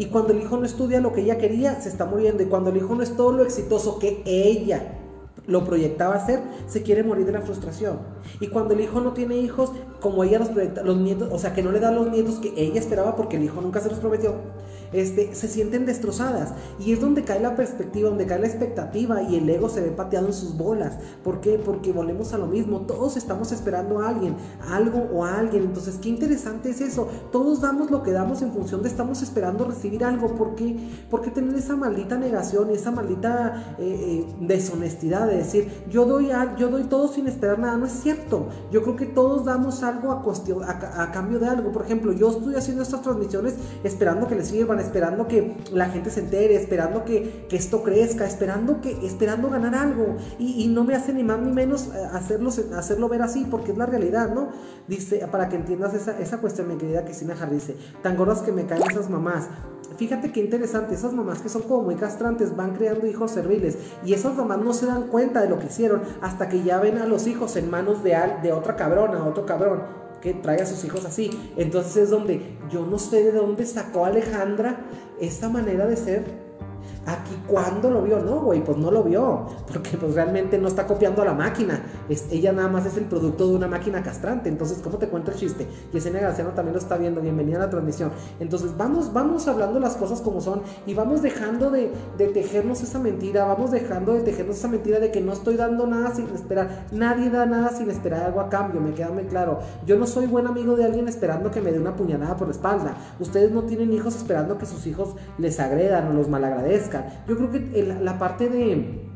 y cuando el hijo no estudia lo que ella quería, se está muriendo. Y cuando el hijo no es todo lo exitoso que ella lo proyectaba hacer, se quiere morir de la frustración. Y cuando el hijo no tiene hijos, como ella los proyecta, los nietos, o sea, que no le da los nietos que ella esperaba porque el hijo nunca se los prometió, este, se sienten destrozadas. Y es donde cae la perspectiva, donde cae la expectativa y el ego se ve pateado en sus bolas. ¿Por qué? Porque volvemos a lo mismo. Todos estamos esperando a alguien, algo o a alguien. Entonces, qué interesante es eso. Todos damos lo que damos en función de estamos esperando recibir algo. ¿Por qué? Porque tener esa maldita negación y esa maldita eh, eh, deshonestidad de decir, yo doy, yo doy todo sin esperar nada. No es cierto. Yo creo que todos damos algo a, cuestión, a, cambio de algo. Por ejemplo, yo estoy haciendo estas transmisiones esperando que les sirvan esperando que la gente se entere, esperando que, esto crezca, esperando, que, esperando ganar algo. Y, no me hace ni más ni menos eh, hacerlo, hacerlo ver así, porque es la realidad, ¿no? Dice, para que entiendas esa, cuestión, mi querida Cristina Jarry, dice, tan gordas que me caen esas mamás. Fíjate qué interesante, esas mamás que son como muy castrantes van creando hijos serviles y esas mamás no se dan cuenta de lo que hicieron hasta que ya ven a los hijos en manos de, de otra cabrona, otro cabrón que trae a sus hijos así. Entonces es donde yo no sé de dónde sacó Alejandra esta manera de ser. Aquí cuando lo vio, no, güey, pues no lo vio, porque pues realmente no está copiando a la máquina, ella nada más es el producto de una máquina castrante. Entonces, ¿cómo te cuento el chiste? Yesenia Garciano también lo está viendo. Bienvenida a la transmisión. Entonces, vamos, vamos hablando las cosas como son y vamos dejando de, de tejernos esa mentira, vamos dejando de tejernos esa mentira de que no estoy dando nada sin esperar. Nadie da nada sin esperar algo a cambio, me queda muy claro. Yo no soy buen amigo de alguien esperando que me dé una puñalada por la espalda. Ustedes no tienen hijos esperando que sus hijos les agredan o los malagradezcan. Yo creo que la parte de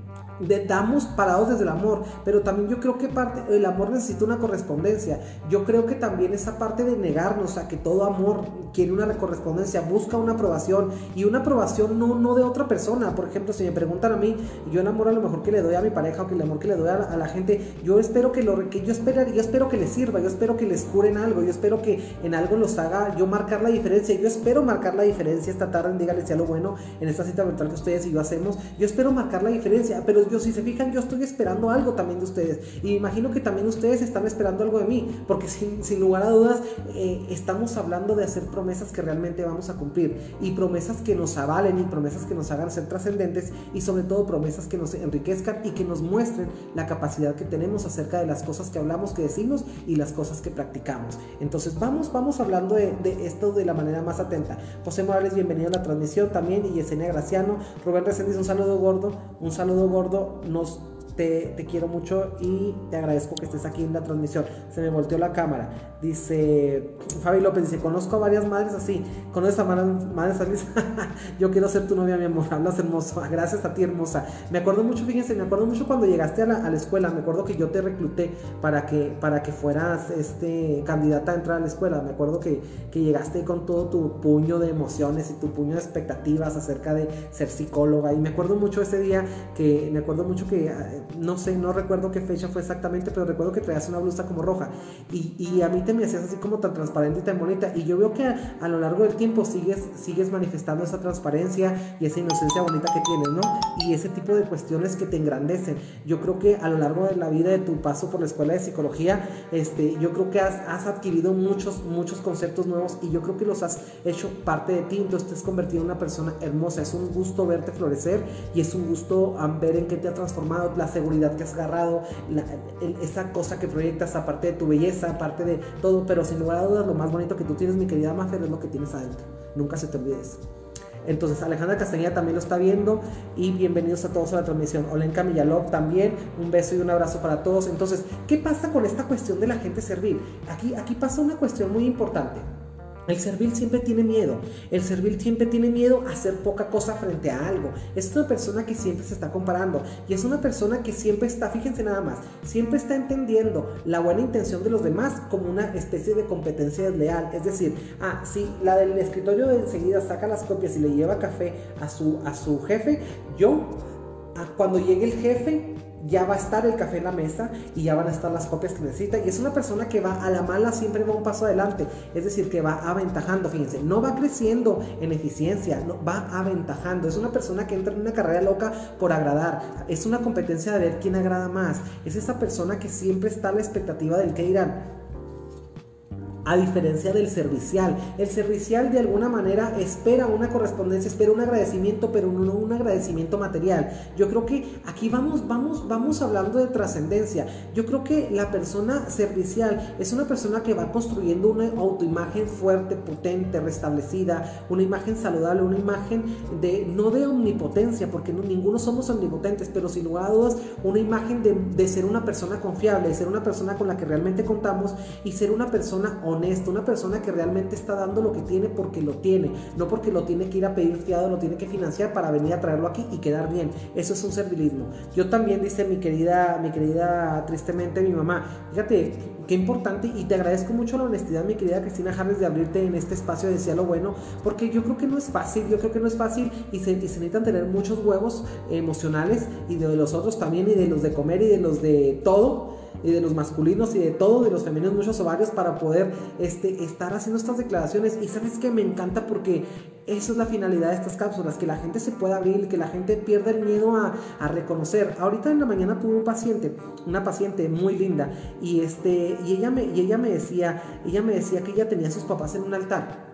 damos parados desde el amor, pero también yo creo que parte, el amor necesita una correspondencia. Yo creo que también esa parte de negarnos a que todo amor quiere una correspondencia, busca una aprobación y una aprobación no, no de otra persona. Por ejemplo, si me preguntan a mí, yo enamoro a lo mejor que le doy a mi pareja o que el amor que le doy a la, gente, yo espero que lo que yo espero, yo espero que les sirva, yo espero que les curen algo, yo espero que en algo los haga yo marcar la diferencia, yo espero marcar la diferencia esta tarde en Dígale sea lo bueno en esta cita virtual que ustedes y yo hacemos, yo espero marcar la diferencia, pero yo, si se fijan, yo estoy esperando algo también de ustedes. Y imagino que también ustedes están esperando algo de mí, porque sin, lugar a dudas eh, estamos hablando de hacer promesas que realmente vamos a cumplir. Y promesas que nos avalen y promesas que nos hagan ser trascendentes y sobre todo promesas que nos enriquezcan y que nos muestren la capacidad que tenemos acerca de las cosas que hablamos, que decimos y las cosas que practicamos. Entonces vamos, vamos hablando de, esto de la manera más atenta. José Morales, bienvenido a la transmisión también y Yesenia Graciano. Rubén Reséndiz, un saludo gordo, un saludo gordo nos te, quiero mucho y te agradezco que estés aquí en la transmisión. Se me volteó la cámara. Dice Fabi López, dice, conozco a varias madres así. ¿Conoces a madres así? Yo quiero ser tu novia, mi amor. Hablas hermoso. Gracias a ti, hermosa. Me acuerdo mucho, fíjense, me acuerdo mucho cuando llegaste a la, escuela. Me acuerdo que yo te recluté para que, para que fueras este, candidata a entrar a la escuela. Me acuerdo que, que llegaste con todo tu puño de emociones y tu puño de expectativas acerca de ser psicóloga. Y me acuerdo mucho ese día que, me acuerdo mucho que no sé, no recuerdo qué fecha fue exactamente, pero recuerdo que traías una blusa como roja y, a mí te me hacías así como tan transparente y tan bonita y yo veo que a, lo largo del tiempo sigues, sigues manifestando esa transparencia y esa inocencia bonita que tienes, ¿no? Y ese tipo de cuestiones que te engrandecen. Yo creo que a lo largo de la vida de tu paso por la escuela de psicología, este, yo creo que has, has adquirido muchos, muchos conceptos nuevos y yo creo que los has hecho parte de ti, entonces te has convertido en una persona hermosa. Es un gusto verte florecer y es un gusto ver en qué te ha transformado la seguridad que has agarrado, esa cosa que proyectas, aparte de tu belleza, aparte de todo, pero sin lugar a dudas, lo más bonito que tú tienes, mi querida Mafer, es lo que tienes adentro. Nunca se te olvides. Entonces Alejandra Castañeda también lo está viendo y bienvenidos a todos a la transmisión. Olenka Millalov también, un beso y un abrazo para todos. Entonces, ¿qué pasa con esta cuestión de la gente servir? Aquí, aquí pasa una cuestión muy importante. El servil siempre tiene miedo. El servil siempre tiene miedo a hacer poca cosa frente a algo. Es una persona que siempre se está comparando. Y es una persona que siempre está, fíjense nada más, siempre está entendiendo la buena intención de los demás como una especie de competencia desleal. Es decir, ah, si la del escritorio de enseguida saca las copias y le lleva café a su, a su jefe, yo, ah, cuando llegue el jefe, ya va a estar el café en la mesa y ya van a estar las copias que necesita. Y es una persona que va a la mala, siempre va un paso adelante. Es decir, que va aventajando, fíjense, no va creciendo en eficiencia, no, va aventajando. Es una persona que entra en una carrera loca por agradar. Es una competencia de ver quién agrada más. Es esa persona que siempre está a la expectativa del que dirán a diferencia del servicial. El servicial de alguna manera espera una correspondencia, espera un agradecimiento, pero no un agradecimiento material. Yo creo que aquí vamos, vamos, vamos hablando de trascendencia. Yo creo que la persona servicial es una persona que va construyendo una autoimagen fuerte, potente, restablecida, una imagen saludable, una imagen de, no de omnipotencia, porque ninguno somos omnipotentes, pero sin lugar a dudas, una imagen de, de ser una persona confiable, de ser una persona con la que realmente contamos y ser una persona honesto, una persona que realmente está dando lo que tiene porque lo tiene, no porque lo tiene que ir a pedir fiado, lo tiene que financiar para venir a traerlo aquí y quedar bien. Eso es un servilismo. Yo también, dice mi querida, mi querida, tristemente mi mamá, fíjate, qué importante y te agradezco mucho la honestidad, mi querida Cristina James, de abrirte en este espacio de Decía lo Bueno, porque yo creo que no es fácil, yo creo que no es fácil y se, y se necesitan tener muchos huevos emocionales y de los otros también y de los de comer y de los de todo y de los masculinos y de todo, de los femeninos, muchos ovarios para poder este, estar haciendo estas declaraciones. Y sabes que me encanta porque eso es la finalidad de estas cápsulas, que la gente se pueda abrir, que la gente pierda el miedo a, a, reconocer. Ahorita en la mañana tuve un paciente, una paciente muy linda, y, este, y, ella me, y ella me decía, ella me decía que ella tenía a sus papás en un altar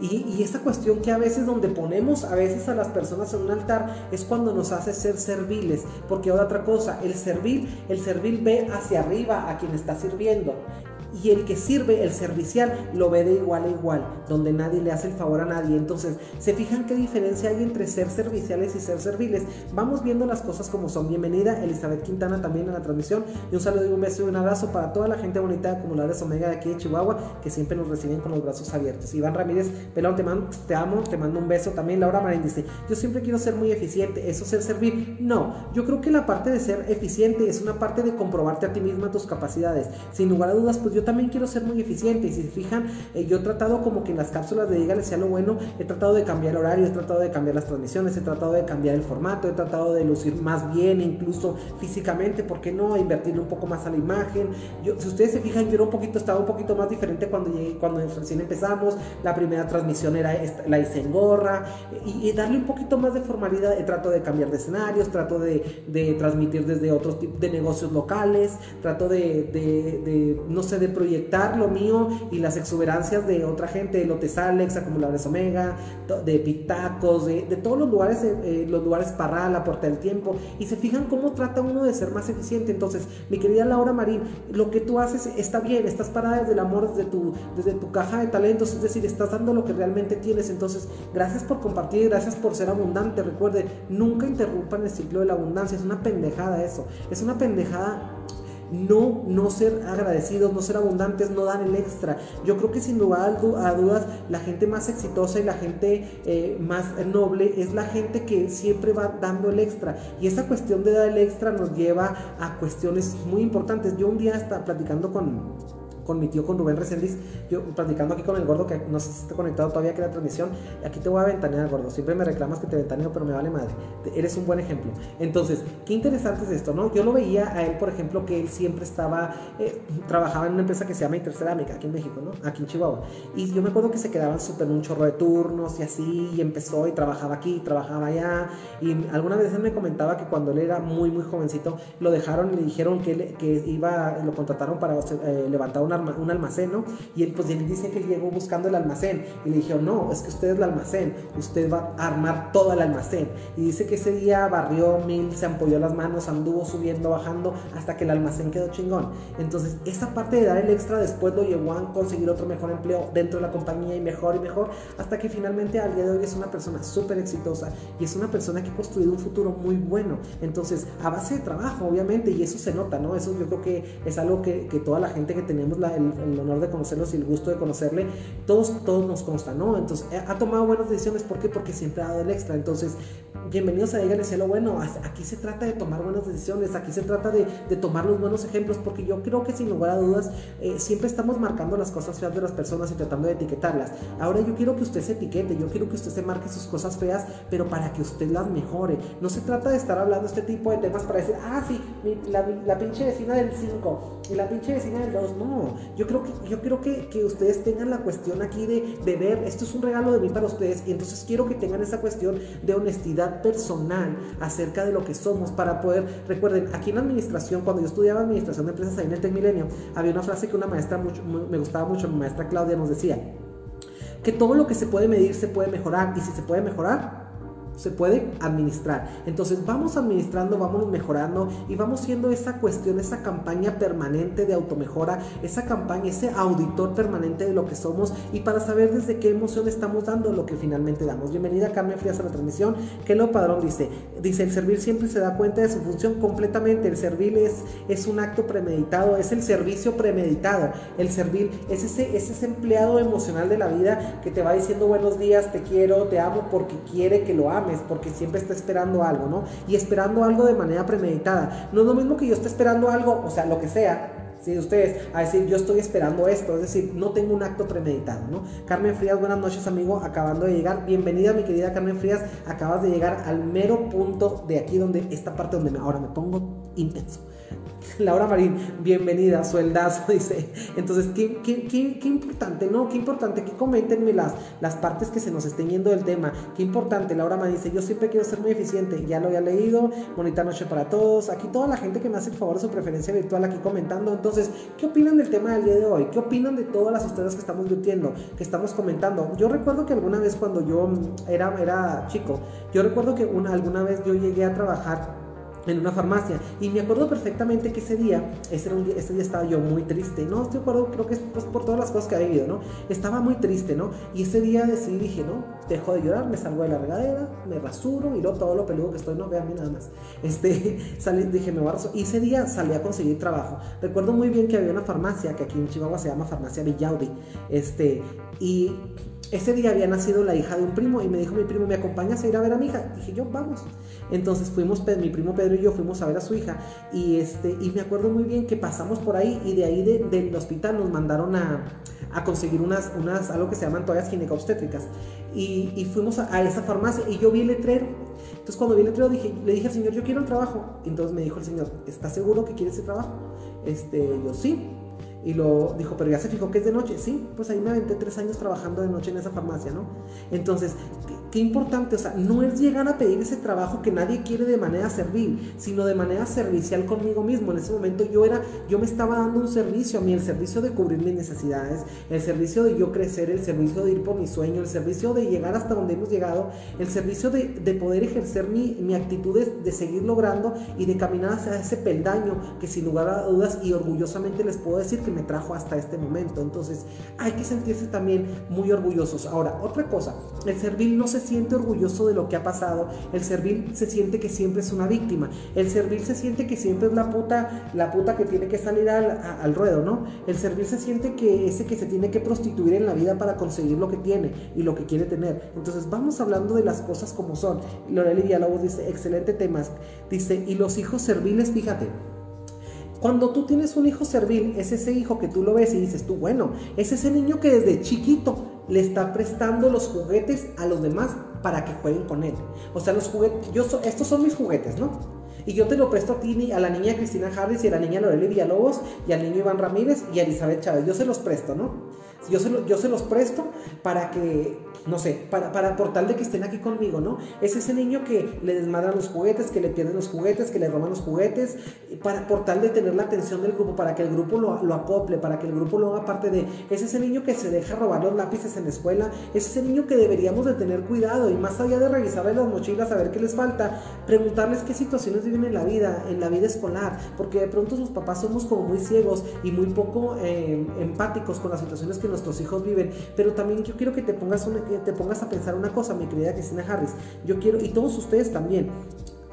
Y, y esta cuestión que a veces donde ponemos a veces a las personas en un altar es cuando nos hace ser serviles. Porque ahora otra cosa, el servil, el servil ve hacia arriba a quien está sirviendo y el que sirve, el servicial, lo ve de igual a igual, donde nadie le hace el favor a nadie. Entonces, ¿se fijan qué diferencia hay entre ser serviciales y ser serviles? Vamos viendo las cosas como son. Bienvenida Elizabeth Quintana también a la transmisión y un saludo y un beso y un abrazo para toda la gente bonita de Acumuladores Omega de aquí de Chihuahua que siempre nos reciben con los brazos abiertos. Iván Ramírez, pelón, te, mando, te amo, te mando un beso también. Laura Marín dice, yo siempre quiero ser muy eficiente, ¿eso ser servir? No, yo creo que la parte de ser eficiente es una parte de comprobarte a ti misma tus capacidades. Sin lugar a dudas, pues yo también quiero ser muy eficiente. Y si se fijan, eh, yo he tratado como que en las cápsulas de Dígale sea lo bueno, he tratado de cambiar horarios, he tratado de cambiar las transmisiones, he tratado de cambiar el formato, he tratado de lucir más bien, incluso físicamente, ¿por qué no? Invertirle un poco más a la imagen. Yo, si ustedes se fijan, yo era un poquito, estaba un poquito más diferente cuando llegué, cuando recién empezamos. La primera transmisión era la hice en gorra y, darle un poquito más de formalidad. He trato de cambiar de escenarios, trato de, de transmitir desde otros tipos de negocios locales, trato de, de, de no sé, de proyectar lo mío y las exuberancias de otra gente, de Lotes Alex, Acumuladores Omega, de Pitacos, de, todos los lugares, eh, eh, los lugares Parral, la Puerta del Tiempo, y se fijan cómo trata uno de ser más eficiente. Entonces, mi querida Laura Marín, lo que tú haces está bien, estás parada desde el amor, desde tu, desde tu caja de talentos, es decir, estás dando lo que realmente tienes. Entonces, gracias por compartir, gracias por ser abundante. Recuerde, nunca interrumpan el ciclo de la abundancia, es una pendejada eso, es una pendejada no, no ser agradecidos, no ser abundantes, no dar el extra. Yo creo que sin lugar a dudas la gente más exitosa y la gente eh, más noble es la gente que siempre va dando el extra. Y esa cuestión de dar el extra nos lleva a cuestiones muy importantes. Yo un día estaba platicando con con mi tío, con Rubén Resendiz, yo platicando aquí con el gordo, que no sé si está conectado todavía que la transmisión, aquí te voy a ventanear, gordo, siempre me reclamas que te ventaneo, pero me vale madre, eres un buen ejemplo. Entonces, qué interesante es esto, ¿no? Yo lo veía a él, por ejemplo, que él siempre estaba, eh, trabajaba en una empresa que se llama Intercerámica, aquí en México, ¿no? Aquí en Chihuahua. Y yo me acuerdo que se quedaban súper un chorro de turnos y así, y empezó y trabajaba aquí, trabajaba allá, y alguna vez él me comentaba que cuando él era muy, muy jovencito, lo dejaron y le dijeron que, que iba, lo contrataron para eh, levantar una un almacén, ¿no? Y él, pues, él dice que llegó buscando el almacén y le dijeron, no, es que usted es el almacén, usted va a armar todo el almacén. Y dice que ese día barrió mil, se ampolló las manos, anduvo subiendo, bajando, hasta que el almacén quedó chingón. Entonces, esa parte de dar el extra después lo llevó a conseguir otro mejor empleo dentro de la compañía y mejor y mejor, hasta que finalmente al día de hoy es una persona súper exitosa y es una persona que ha construido un futuro muy bueno. Entonces, a base de trabajo, obviamente, y eso se nota, ¿no? Eso yo creo que es algo que, que toda la gente que tenemos el, honor de conocerlos y el gusto de conocerle, todos, todos nos consta, ¿no? Entonces, eh, ha tomado buenas decisiones, ¿por qué? Porque siempre ha dado el extra. Entonces, bienvenidos a Dígale Cielo Bueno. Aquí se trata de tomar buenas decisiones, aquí se trata de, tomar los buenos ejemplos, porque yo creo que sin lugar a dudas, eh, siempre estamos marcando las cosas feas de las personas y tratando de etiquetarlas. Ahora yo quiero que usted se etiquete, yo quiero que usted se marque sus cosas feas, pero para que usted las mejore. No se trata de estar hablando este tipo de temas para decir, ah, sí, la, pinche vecina del 5 y la pinche vecina del 2. No, yo creo que, yo creo que, que ustedes tengan la cuestión aquí de, de, ver, esto es un regalo de mí para ustedes, y entonces quiero que tengan esa cuestión de honestidad personal acerca de lo que somos para poder, recuerden, aquí en la administración, cuando yo estudiaba administración de empresas ahí en el Tec Milenio, había una frase que una maestra mucho, me gustaba mucho, mi maestra Claudia nos decía, que todo lo que se puede medir se puede mejorar, y si se puede mejorar, se puede administrar. Entonces vamos administrando, vamos mejorando y vamos siendo esa cuestión, esa campaña permanente de automejora, esa campaña, ese auditor permanente de lo que somos y para saber desde qué emoción estamos dando lo que finalmente damos. Bienvenida Carmen Frías a la transmisión. Que lo padrón dice, dice el servir siempre se da cuenta de su función completamente. El servir es, es un acto premeditado, es el servicio premeditado. El servir es ese, es ese empleado emocional de la vida que te va diciendo buenos días, te quiero, te amo porque quiere que lo ames porque siempre está esperando algo, ¿no? Y esperando algo de manera premeditada. No es lo mismo que yo esté esperando algo, o sea, lo que sea, si ustedes a decir yo estoy esperando esto, es decir, no tengo un acto premeditado, ¿no? Carmen Frías, buenas noches amigo, acabando de llegar, bienvenida mi querida Carmen Frías, acabas de llegar al mero punto de aquí donde esta parte donde ahora me pongo intenso. Laura Marín, bienvenida, sueldazo, dice. Entonces, ¿qué, qué, qué, importante, ¿no? Qué importante que comentenme las, las partes que se nos estén yendo del tema. Qué importante, Laura Marín dice, yo siempre quiero ser muy eficiente. Ya lo había leído. Bonita noche para todos. Aquí toda la gente que me hace el favor de su preferencia virtual aquí comentando. Entonces, ¿qué opinan del tema del día de hoy? ¿Qué opinan de todas las historias que estamos discutiendo, que estamos comentando? Yo recuerdo que alguna vez cuando yo era, era chico, yo recuerdo que una, alguna vez yo llegué a trabajar en una farmacia. Y me acuerdo perfectamente que ese día, ese, un día, ese día estaba yo muy triste, ¿no? Estoy acuerdo, creo que es pues, por todas las cosas que he vivido, ¿no? Estaba muy triste, ¿no? Y ese día decidí, dije, no, dejo de llorar, me salgo de la regadera, me rasuro y luego todo lo peludo que estoy, no, vean nada más. Este, salí, dije, me voy a Y ese día salí a conseguir trabajo. Recuerdo muy bien que había una farmacia, que aquí en Chihuahua se llama Farmacia Villaudi, este, y ese día había nacido la hija de un primo y me dijo mi primo, ¿me acompañas a ir a ver a mi hija? Dije yo, vamos. Entonces fuimos, mi primo Pedro y yo fuimos a ver a su hija y, este, y me acuerdo muy bien que pasamos por ahí y de ahí del hospital nos mandaron a, a, conseguir unas, unas, algo que se llaman toallas ginecobstétricas y, y fuimos a, esa farmacia y yo vi el letrero. Entonces cuando vi el letrero dije, le dije al señor, yo quiero el trabajo. Entonces me dijo el señor, ¿estás seguro que quieres ese trabajo? Este, yo sí. Y lo dijo, pero ya se fijó que es de noche. Sí, pues ahí me aventé tres años trabajando de noche en esa farmacia, ¿no? Entonces, qué, importante, o sea, no es llegar a pedir ese trabajo que nadie quiere de manera servil, sino de manera servicial conmigo mismo. En ese momento yo era, yo me estaba dando un servicio a mí, el servicio de cubrir mis necesidades, el servicio de yo crecer, el servicio de ir por mi sueño, el servicio de llegar hasta donde hemos llegado, el servicio de, de poder ejercer mi, mi actitud de, de seguir logrando y de caminar hacia ese peldaño que sin lugar a dudas y orgullosamente les puedo decir que me trajo hasta este momento. Entonces hay que sentirse también muy orgullosos. Ahora, otra cosa, el servil no se siente orgulloso de lo que ha pasado, el servil se siente que siempre es una víctima, el servil se siente que siempre es la puta, la puta que tiene que salir al, ruedo, ¿no? El servil se siente que ese que se tiene que prostituir en la vida para conseguir lo que tiene y lo que quiere tener. Entonces vamos hablando de las cosas como son. Loreli Villalobos dice, excelente temas. Dice, y los hijos serviles, fíjate, cuando tú tienes un hijo servil, es ese hijo que tú lo ves y dices tú, bueno, es ese niño que desde chiquito le está prestando los juguetes a los demás para que jueguen con él. O sea, los juguetes, yo estos son mis juguetes, ¿no? Y yo te lo presto a ti, a la niña Cristina Harris y a la niña Loreli Villalobos y al niño Iván Ramírez y a Elizabeth Chávez. Yo se los presto, ¿no? Yo se, yo se los presto para que no sé, para, para por tal de que estén aquí conmigo, ¿no? Es ese niño que le desmadran los juguetes, que le pierden los juguetes, que le roban los juguetes, para, por tal de tener la atención del grupo, para que el grupo lo, lo acople, para que el grupo lo haga parte de... Es ese niño que se deja robar los lápices en la escuela, es ese niño que deberíamos de tener cuidado y más allá de revisarle las mochilas a ver qué les falta, preguntarles qué situaciones viven en la vida, en la vida escolar, porque de pronto sus papás somos como muy ciegos y muy poco eh, empáticos con las situaciones que nuestros hijos viven, pero también yo quiero que te pongas una te pongas a pensar una cosa, mi querida Cristina Harris. Yo quiero, y todos ustedes también,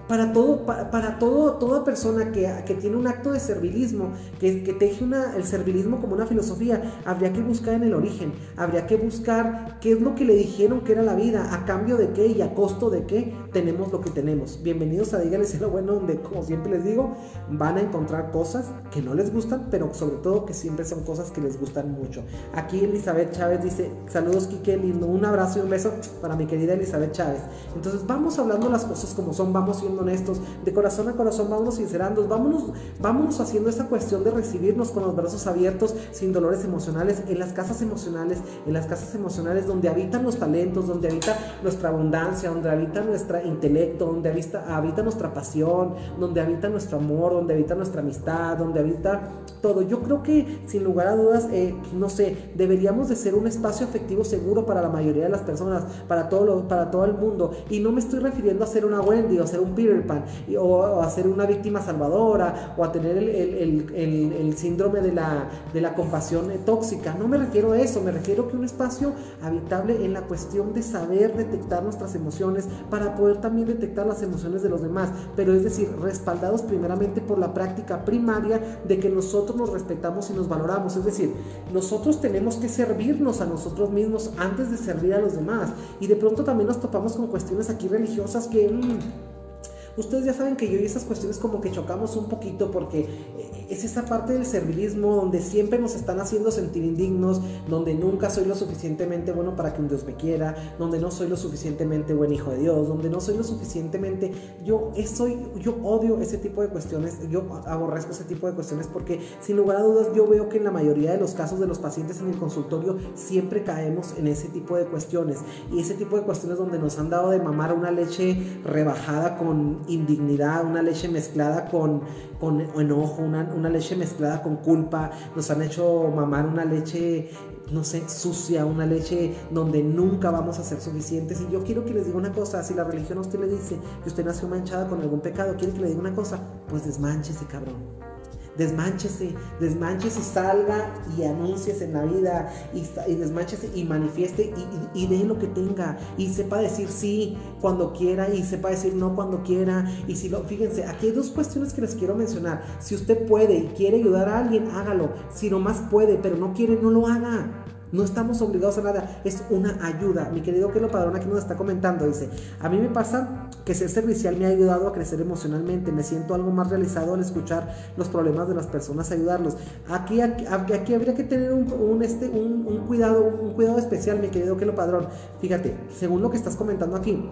para, todo, para, todo, toda persona que, tiene un acto de servilismo, que, que teje una, el servilismo como una filosofía, habría que buscar en el origen, habría que buscar qué es lo que le dijeron que era la vida, a cambio de qué y a costo de qué tenemos lo que tenemos. Bienvenidos a Dígales lo bueno, donde como siempre les digo, van a encontrar cosas que no les gustan, pero sobre todo que siempre son cosas que les gustan mucho. Aquí Elizabeth Chávez dice, saludos Kike, lindo, un abrazo y un beso para mi querida Elizabeth Chávez. Entonces vamos hablando las cosas como son, vamos siendo honestos, de corazón a corazón, vámonos sincerando, vámonos, vámonos haciendo esa cuestión de recibirnos con los brazos abiertos, sin dolores emocionales, en las casas emocionales, en las casas emocionales donde habitan los talentos, donde habita nuestra abundancia, donde habita intelecto, donde habita, habita nuestra pasión, donde habita nuestro amor, donde habita nuestra amistad, donde habita todo. Yo creo que sin lugar a dudas, eh, no sé, deberíamos de ser un espacio afectivo seguro para la mayoría de las personas, para todo, lo, para todo el mundo. Y no me estoy refiriendo a ser una Wendy o ser un Peter Pan, o, a ser una víctima salvadora, o a tener el, síndrome de la, de la compasión tóxica. No me refiero a eso, me refiero que un espacio habitable en la cuestión de saber detectar nuestras emociones para poder también detectar las emociones de los demás, pero es decir, respaldados primeramente por la práctica primaria de que nosotros nos respetamos y nos valoramos, es decir, nosotros tenemos que servirnos a nosotros mismos antes de servir a los demás. Y de pronto también nos topamos con cuestiones aquí religiosas que... Mmm, Ustedes ya saben que yo y esas cuestiones como que chocamos un poquito porque eh, es esa parte del servilismo donde siempre nos están haciendo sentir indignos, donde nunca soy lo suficientemente bueno para que un Dios me quiera, donde no soy lo suficientemente buen hijo de Dios, donde no soy lo suficientemente... Yo, soy, yo odio ese tipo de cuestiones, yo aborrezco ese tipo de cuestiones porque sin lugar a dudas yo veo que en la mayoría de los casos de los pacientes en el consultorio siempre caemos en ese tipo de cuestiones. Y ese tipo de cuestiones donde nos han dado de mamar una leche rebajada con indignidad, una leche mezclada con, con enojo, una, una leche mezclada con culpa, nos han hecho mamar una leche no sé, sucia, una leche donde nunca vamos a ser suficientes. Y yo quiero que les diga una cosa, si la religión a usted le dice que usted nació manchada con algún pecado, quiere que le diga una cosa, pues desmanchese, cabrón desmanchese, desmanchese, salga y anuncies en la vida y, y desmanchese y manifieste y, dé lo que tenga. Y sepa decir sí cuando quiera y sepa decir no cuando quiera. Y si lo, fíjense, aquí hay dos cuestiones que les quiero mencionar, si usted puede y quiere ayudar a alguien, hágalo, si no más puede, pero no quiere, no lo haga. No estamos obligados a nada, es una ayuda. Mi querido Kelo Padrón aquí nos está comentando, dice, a mí me pasa que ser servicial me ha ayudado a crecer emocionalmente, me siento algo más realizado al escuchar los problemas de las personas, ayudarlos. Aquí, aquí, aquí habría que tener un, este, un, cuidado, un cuidado especial, mi querido Kelo Padrón. Fíjate, según lo que estás comentando aquí,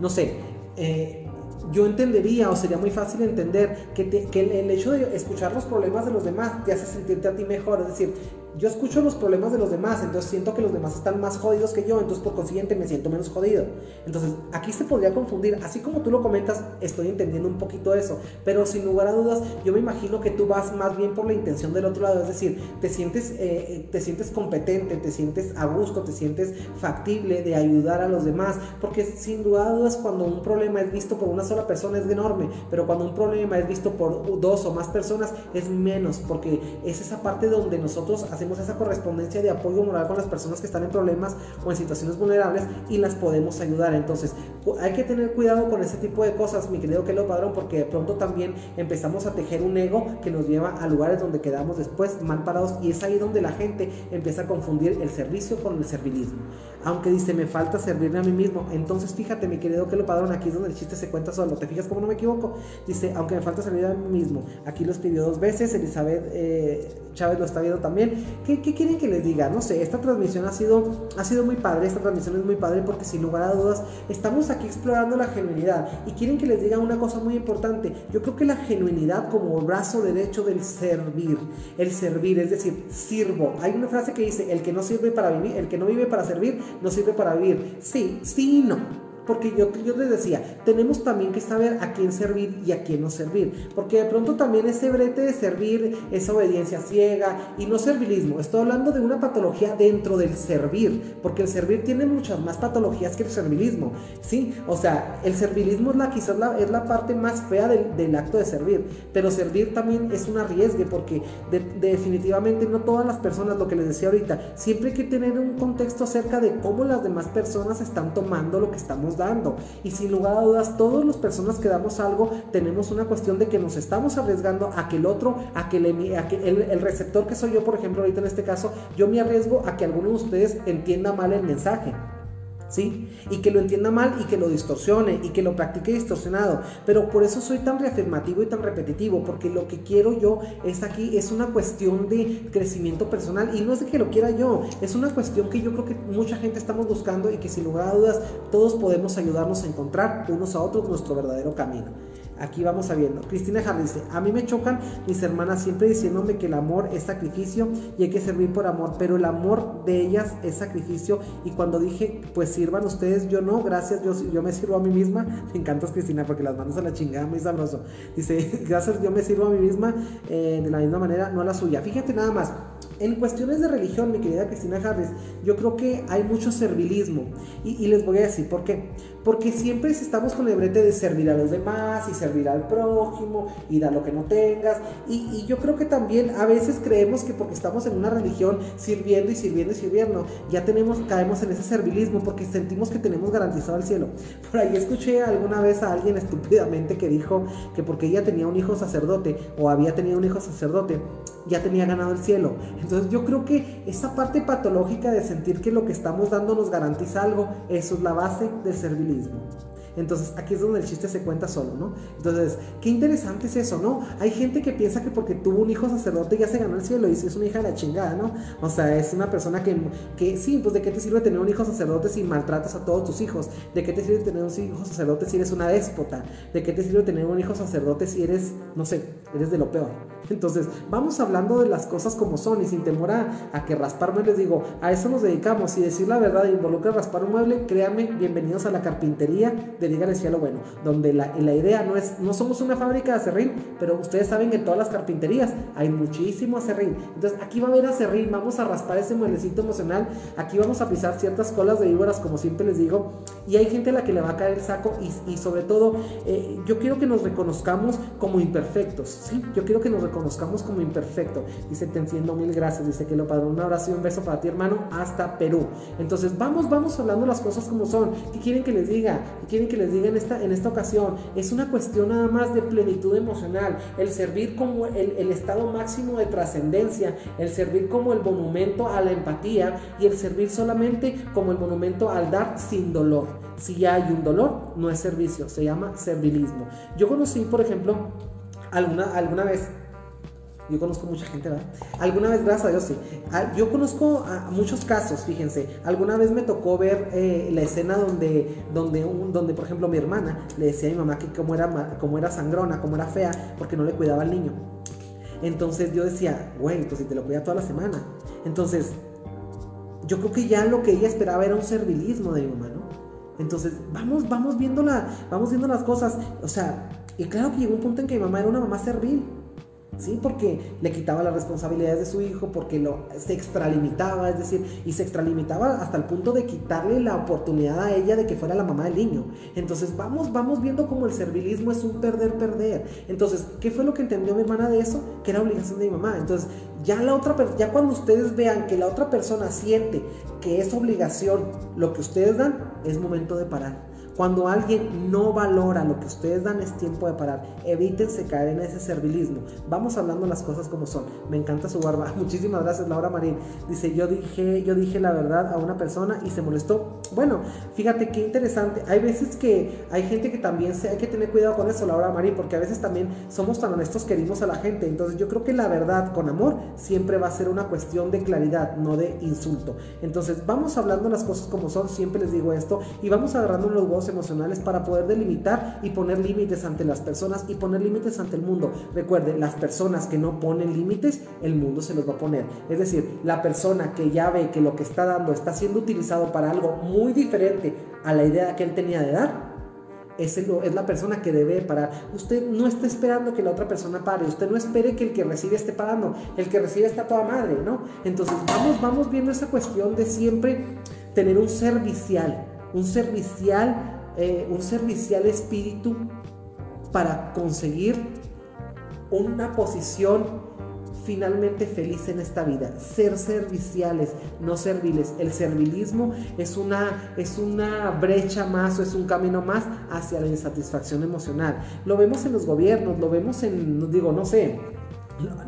no sé, eh, yo entendería o sería muy fácil entender que, que, el hecho de escuchar los problemas de los demás te hace sentirte a ti mejor. Es decir, yo escucho los problemas de los demás, entonces siento que los demás están más jodidos que yo, entonces por consiguiente me siento menos jodido. Entonces, aquí se podría confundir, así como tú lo comentas, estoy entendiendo un poquito eso, pero sin lugar a dudas, yo me imagino que tú vas más bien por la intención del otro lado, es decir, te sientes, eh, eh, te sientes competente, te sientes a gusto, te sientes factible de ayudar a los demás, porque sin lugar a dudas, cuando un problema es visto por una sola persona es enorme, pero cuando un problema es visto por dos o más personas es menos, porque es esa parte donde nosotros hacemos esa correspondencia de apoyo moral con las personas que están en problemas o en situaciones vulnerables y las podemos ayudar. Entonces, hay que tener cuidado con ese tipo de cosas, mi querido Kelo Padrón, porque de pronto también empezamos a tejer un ego que nos lleva a lugares donde quedamos después mal parados y es ahí donde la gente empieza a confundir el servicio con el servilismo. Aunque dice, me falta servirme a mí mismo. Entonces, fíjate, mi querido Kelo Padrón, aquí es donde el chiste se cuenta solo. ¿Te fijas cómo no me equivoco? Dice, aunque me falta servir a mí mismo. Aquí lo escribió dos veces, Elizabeth eh, Chávez lo está viendo también. ¿Qué, quieren que les diga? No sé, esta transmisión ha sido, ha sido muy padre, esta transmisión es muy padre porque sin lugar a dudas estamos aquí explorando la genuinidad y quieren que les diga una cosa muy importante. Yo creo que la genuinidad como brazo derecho del servir, el servir, es decir, sirvo. Hay una frase que dice, el que no sirve para vivir, el que no vive para servir, no sirve para vivir. Sí, sí y no. Porque yo, yo les decía, tenemos también que saber a quién servir y a quién no servir. Porque de pronto también ese brete de servir, esa obediencia ciega y no servilismo. Estoy hablando de una patología dentro del servir. Porque el servir tiene muchas más patologías que el servilismo. ¿sí? O sea, el servilismo es la, quizás la, es la parte más fea del, acto de servir. Pero servir también es un arriesgue porque definitivamente no todas las personas, lo que les decía ahorita, siempre hay que tener un contexto acerca de cómo las demás personas están tomando lo que estamos dando. Y sin lugar a dudas, todas las personas que damos algo, tenemos una cuestión de que nos estamos arriesgando a que el otro, a que, a que el, el receptor que soy yo, por ejemplo, ahorita en este caso, yo me arriesgo a que alguno de ustedes entienda mal el mensaje. ¿Sí? Y que lo entienda mal y que lo distorsione y que lo practique distorsionado. Pero por eso soy tan reafirmativo y tan repetitivo, porque lo que quiero yo es aquí, es una cuestión de crecimiento personal y no es de que lo quiera yo, es una cuestión que yo creo que mucha gente estamos buscando y que sin lugar a dudas todos podemos ayudarnos a encontrar unos a otros nuestro verdadero camino. Aquí vamos sabiendo. Cristina Harris dice, a mí me chocan mis hermanas siempre diciéndome que el amor es sacrificio y hay que servir por amor, pero el amor de ellas es sacrificio y cuando dije, pues sirvan ustedes, yo no, gracias, yo, yo me sirvo a mí misma. Me encantas Cristina porque las manos a la chingada, muy sabroso. Dice, gracias, yo me sirvo a mí misma eh, de la misma manera, no a la suya. Fíjate nada más. En cuestiones de religión, mi querida Cristina Harris, yo creo que hay mucho servilismo. Y, les voy a decir por qué. Porque siempre estamos con el brete de servir a los demás y servir al prójimo y dar lo que no tengas. Y, yo creo que también a veces creemos que porque estamos en una religión sirviendo y sirviendo y sirviendo, ya tenemos, caemos en ese servilismo porque sentimos que tenemos garantizado el cielo. Por ahí escuché alguna vez a alguien estúpidamente que dijo que porque ella tenía un hijo sacerdote o había tenido un hijo sacerdote, ya tenía ganado el cielo. Entonces yo creo que esa parte patológica de sentir que lo que estamos dando nos garantiza algo, eso es la base del servilismo. mesmo. Entonces, aquí es donde el chiste se cuenta solo, ¿no? Entonces, qué interesante es eso, ¿no? Hay gente que piensa que porque tuvo un hijo sacerdote ya se ganó el cielo y si es una hija de la chingada, ¿no? O sea, es una persona que, que sí, pues de qué te sirve tener un hijo sacerdote si maltratas a todos tus hijos? ¿De qué te sirve tener un hijo sacerdote si eres una déspota? ¿De qué te sirve tener un hijo sacerdote si eres, no sé, eres de lo peor? Entonces, vamos hablando de las cosas como son y sin temor a, que rasparme, les digo, a eso nos dedicamos y decir la verdad involucra raspar un mueble, créanme, bienvenidos a la carpintería de Dígale lo Bueno, donde la, la, idea no es, no somos una fábrica de acerrín, pero ustedes saben que en todas las carpinterías hay muchísimo acerrín. Entonces, aquí va a haber acerrín, vamos a raspar ese mueblecito emocional, aquí vamos a pisar ciertas colas de víboras, como siempre les digo, y hay gente a la que le va a caer el saco y, sobre todo, eh, yo quiero que nos reconozcamos como imperfectos, ¿sí? Yo quiero que nos reconozcamos como imperfectos. Dice, te enciendo mil gracias, dice que lo padre, un abrazo y un beso para ti, hermano, hasta Perú. Entonces, vamos, vamos hablando las cosas como son. ¿Qué quieren que les diga? ¿Qué quieren que les diga en esta, en esta ocasión? Es una cuestión nada más de plenitud emocional, el servir como el, el estado máximo de trascendencia, el servir como el monumento a la empatía y el servir solamente como el monumento al dar sin dolor. Si ya hay un dolor, no es servicio, se llama servilismo. Yo conocí, por ejemplo, alguna, alguna vez yo conozco mucha gente, ¿verdad? Alguna vez, gracias a Dios, sí. Ah, yo conozco muchos casos, fíjense. Alguna vez me tocó ver eh, la escena donde, donde, donde, por ejemplo, mi hermana le decía a mi mamá que como era, como era sangrona, como era fea, porque no le cuidaba al niño. Entonces yo decía, güey, pues si te lo cuida toda la semana. Entonces, yo creo que ya lo que ella esperaba era un servilismo de mi mamá, ¿no? Entonces, vamos, vamos viendo vamos viendo las cosas. O sea, y claro que llegó un punto en que mi mamá era una mamá servil. ¿Sí? Porque le quitaba las responsabilidades de su hijo, porque lo, se extralimitaba, es decir, y se extralimitaba hasta el punto de quitarle la oportunidad a ella de que fuera la mamá del niño. Entonces vamos, vamos viendo cómo el servilismo es un perder-perder. Entonces, ¿qué fue lo que entendió mi hermana de eso? Que era obligación de mi mamá. Entonces, ya la otra ya cuando ustedes vean que la otra persona siente que es obligación lo que ustedes dan, es momento de parar cuando alguien no valora lo que ustedes dan es tiempo de parar. Evítense caer en ese servilismo. Vamos hablando las cosas como son. Me encanta su barba. Muchísimas gracias Laura Marín. Dice, yo dije, yo dije la verdad a una persona y se molestó. Bueno, fíjate qué interesante. Hay veces que hay gente que también se, hay que tener cuidado con eso, Laura Marín, porque a veces también somos tan honestos que herimos a la gente. Entonces yo creo que la verdad con amor siempre va a ser una cuestión de claridad, no de insulto. Entonces vamos hablando las cosas como son. Siempre les digo esto y vamos agarrando los huevos emocionales para poder delimitar y poner límites ante las personas y poner límites ante el mundo. Recuerden, las personas que no ponen límites, el mundo se los va a poner. Es decir, la persona que ya ve que lo que está dando está siendo utilizado para algo muy diferente a la idea que él tenía de dar, es, es, la persona que debe parar. Usted no está esperando que la otra persona pare. Usted no espere que el que recibe esté parando. El que recibe está toda madre, ¿no? Entonces vamos, vamos viendo esa cuestión de siempre tener un servicial. Un servicial eh, un servicial espíritu para conseguir una posición finalmente feliz en esta vida. Ser serviciales, no serviles. El servilismo es una, es una brecha más o es un camino más hacia la insatisfacción emocional. Lo vemos en los gobiernos, lo vemos en, digo, no sé,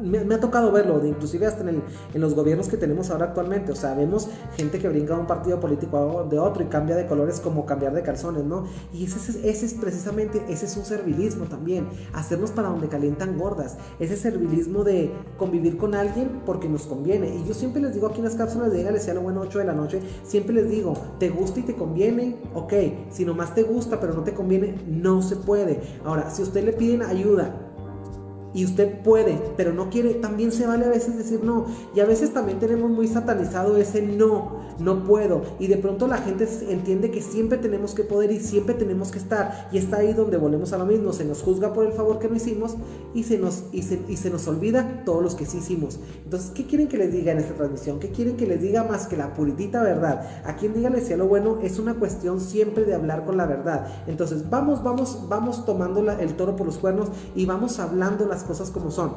me, ha tocado verlo, inclusive hasta en, los gobiernos que tenemos ahora actualmente. O sea, vemos gente que brinca de un partido político de otro y cambia de colores como cambiar de calzones, ¿no? Y ese, ese, es precisamente, ese es un servilismo también. Hacernos para donde calientan gordas. Ese servilismo de convivir con alguien porque nos conviene. Y yo siempre les digo aquí en las cápsulas de Dígale sea lo bueno 8 de la noche, siempre les digo, ¿te gusta y te conviene? Ok, si nomás te gusta pero no te conviene, no se puede. Ahora, si usted le piden ayuda y usted puede, pero no quiere, también se vale a veces decir no. Y a veces también tenemos muy satanizado ese no, no puedo. Y de pronto la gente entiende que siempre tenemos que poder y siempre tenemos que estar. Y está ahí donde volvemos a lo mismo. Se nos juzga por el favor que no hicimos y se nos, y se, nos olvida todos los que sí hicimos. Entonces, ¿qué quieren que les diga en esta transmisión? ¿Qué quieren que les diga más que la puritita verdad? A quien dígale si lo bueno es una cuestión siempre de hablar con la verdad. Entonces, vamos, vamos, vamos tomando el toro por los cuernos y vamos hablando las cosas como son.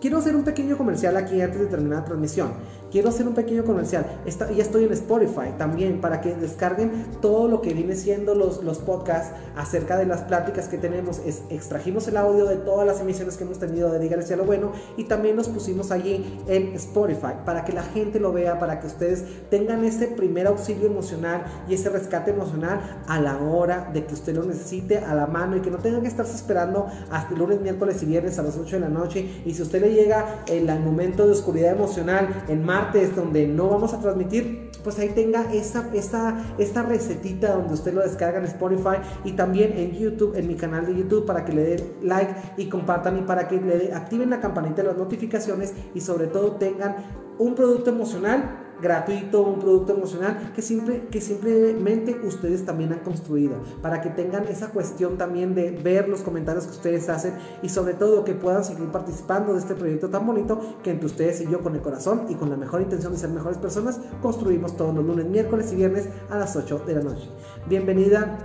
Quiero hacer un pequeño comercial aquí antes de terminar la transmisión. Quiero hacer un pequeño comercial. ya estoy en Spotify también para que descarguen todo lo que viene siendo los, los podcasts acerca de las pláticas que tenemos. Extrajimos el audio de todas las emisiones que hemos tenido de Dígale a lo bueno y también los pusimos allí en Spotify para que la gente lo vea, para que ustedes tengan ese primer auxilio emocional y ese rescate emocional a la hora de que usted lo necesite a la mano y que no tengan que estarse esperando hasta el lunes, miércoles y viernes a las 8 de la noche. Y si usted le llega el, momento de oscuridad emocional en martes donde no vamos a transmitir, pues ahí tenga esa, esa, esta recetita donde usted lo descarga en Spotify y también en YouTube, en mi canal de YouTube, para que le den like y compartan y para que le activen la campanita de las notificaciones y sobre todo tengan un producto emocional gratuito, un producto emocional que, siempre, que simplemente ustedes también han construido, para que tengan esa cuestión también de ver los comentarios que ustedes hacen y sobre todo que puedan seguir participando de este proyecto tan bonito que entre ustedes y yo con el corazón y con la mejor intención de ser mejores personas construimos todos los lunes, miércoles y viernes a las 8 de la noche. Bienvenida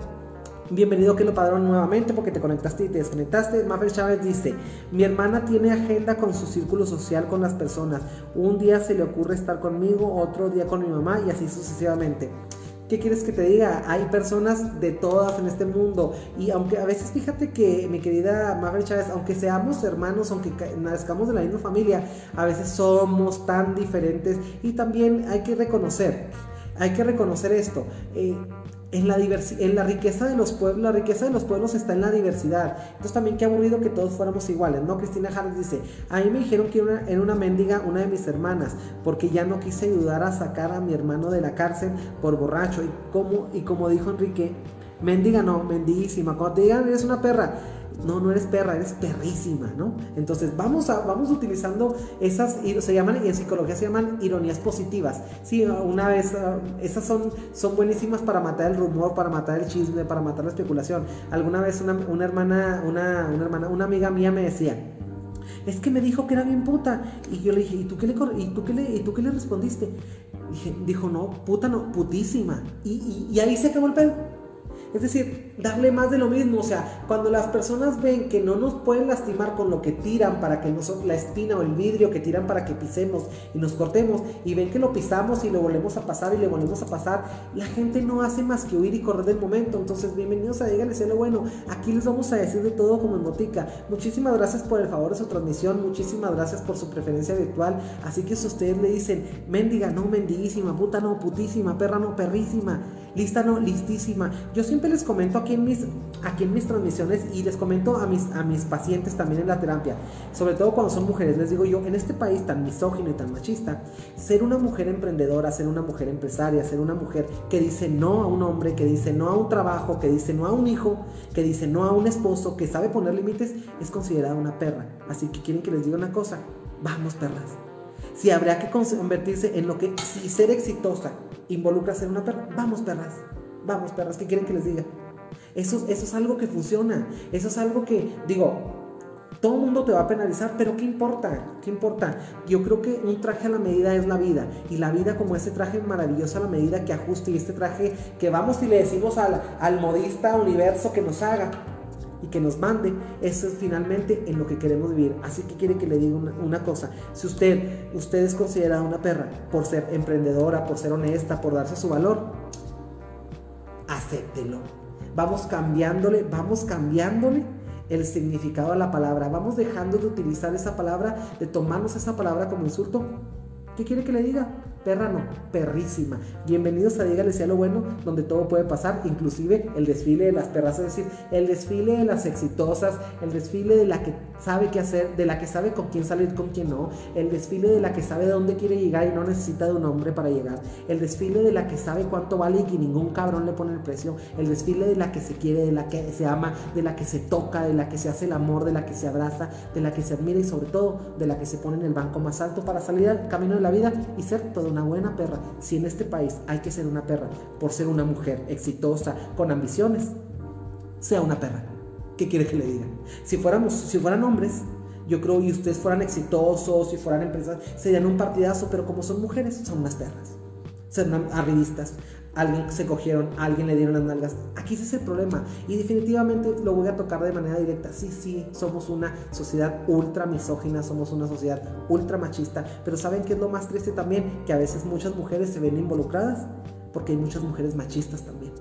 Bienvenido que lo padrón nuevamente porque te conectaste y te desconectaste. Maffer Chávez dice, mi hermana tiene agenda con su círculo social con las personas. Un día se le ocurre estar conmigo, otro día con mi mamá y así sucesivamente. ¿Qué quieres que te diga? Hay personas de todas en este mundo. Y aunque a veces fíjate que, mi querida Mabel Chávez, aunque seamos hermanos, aunque nazcamos de la misma familia, a veces somos tan diferentes. Y también hay que reconocer, hay que reconocer esto. Eh, en la, en la riqueza de los pueblos, la riqueza de los pueblos está en la diversidad. Entonces también qué aburrido que todos fuéramos iguales, ¿no? Cristina Harris dice, a mí me dijeron que era una, una mendiga una de mis hermanas, porque ya no quise ayudar a sacar a mi hermano de la cárcel por borracho. Y como, y como dijo Enrique, mendiga no, mendiguísima. Cuando te digan eres una perra, no, no eres perra, eres perrísima, ¿no? Entonces vamos, a, vamos utilizando esas, se llaman, y en psicología se llaman ironías positivas. Sí, una vez, ah, esas son, son buenísimas para matar el rumor, para matar el chisme, para matar la especulación. Alguna vez una, hermana, una, una hermana, una amiga mía me decía, es que me dijo que era bien puta. Y yo le dije, ¿y tú qué le, y tú qué le, y tú qué le respondiste? Dije, dijo, no, puta no, putísima. Y, y ahí se acabó el pedo. Es decir, darle más de lo mismo. O sea, cuando las personas ven que no nos pueden lastimar con lo que tiran para que nosotros, la espina o el vidrio que tiran para que pisemos y nos cortemos, y ven que lo pisamos y lo volvemos a pasar y le volvemos a pasar, la gente no hace más que huir y correr del momento. Entonces, bienvenidos a Dígale lo Bueno. Aquí les vamos a decir de todo como en botica. Muchísimas gracias por el favor de su transmisión. Muchísimas gracias por su preferencia virtual. Así que si ustedes le dicen, mendiga, no, mendiguísima, puta, no, putísima, perra, no, perrísima, lista, no, listísima. Yo siempre les comento aquí en mis, aquí en mis transmisiones y les comento a mis, a mis pacientes también en la terapia, sobre todo cuando son mujeres, les digo yo, en este país tan misógino y tan machista, ser una mujer emprendedora, ser una mujer empresaria, ser una mujer que dice no a un hombre, que dice no a un trabajo, que dice no a un hijo, que dice no a un esposo, que sabe poner límites, es considerada una perra. Así que quieren que les diga una cosa, vamos perras. Si habría que convertirse en lo que, si ser exitosa involucra ser una perra, vamos perras. Vamos, perras, ¿qué quieren que les diga? Eso, eso es algo que funciona. Eso es algo que, digo, todo el mundo te va a penalizar, pero ¿qué importa? ¿Qué importa? Yo creo que un traje a la medida es la vida. Y la vida como ese traje maravilloso a la medida que ajuste y este traje que vamos y le decimos al, al modista universo que nos haga y que nos mande, eso es finalmente en lo que queremos vivir. Así que quiere que le diga una, una, cosa, si usted, usted es considerada una perra por ser emprendedora, por ser honesta, por darse su valor, acéptelo. Vamos cambiándole, vamos cambiándole el significado de la palabra. Vamos dejando de utilizar esa palabra, de tomarnos esa palabra como insulto. ¿Qué quiere que le diga? Perra no, perrísima. Bienvenidos a Dígale sea lo bueno, donde todo puede pasar, inclusive el desfile de las perras, es decir, el desfile de las exitosas, el desfile de la que sabe qué hacer, de la que sabe con quién salir, con quién no, el desfile de la que sabe dónde quiere llegar y no necesita de un hombre para llegar, el desfile de la que sabe cuánto vale y que ningún cabrón le pone el precio, el desfile de la que se quiere, de la que se ama, de la que se toca, de la que se hace el amor, de la que se abraza, de la que se admira y sobre todo de la que se pone en el banco más alto para salir al camino de la vida y ser todo una buena perra. Si en este país hay que ser una perra por ser una mujer exitosa, con ambiciones, sea una perra. ¿Qué quiere que le diga? Si fuéramos, si fueran hombres, yo creo, y ustedes fueran exitosos, si fueran empresas, serían un partidazo, pero como son mujeres, son unas perras. Son arribistas. Alguien se cogieron, alguien le dieron las nalgas. Aquí ese es el problema. Y definitivamente lo voy a tocar de manera directa. Sí, sí, somos una sociedad ultra misógina, somos una sociedad ultra machista. Pero ¿saben qué es lo más triste también? Que a veces muchas mujeres se ven involucradas porque hay muchas mujeres machistas también.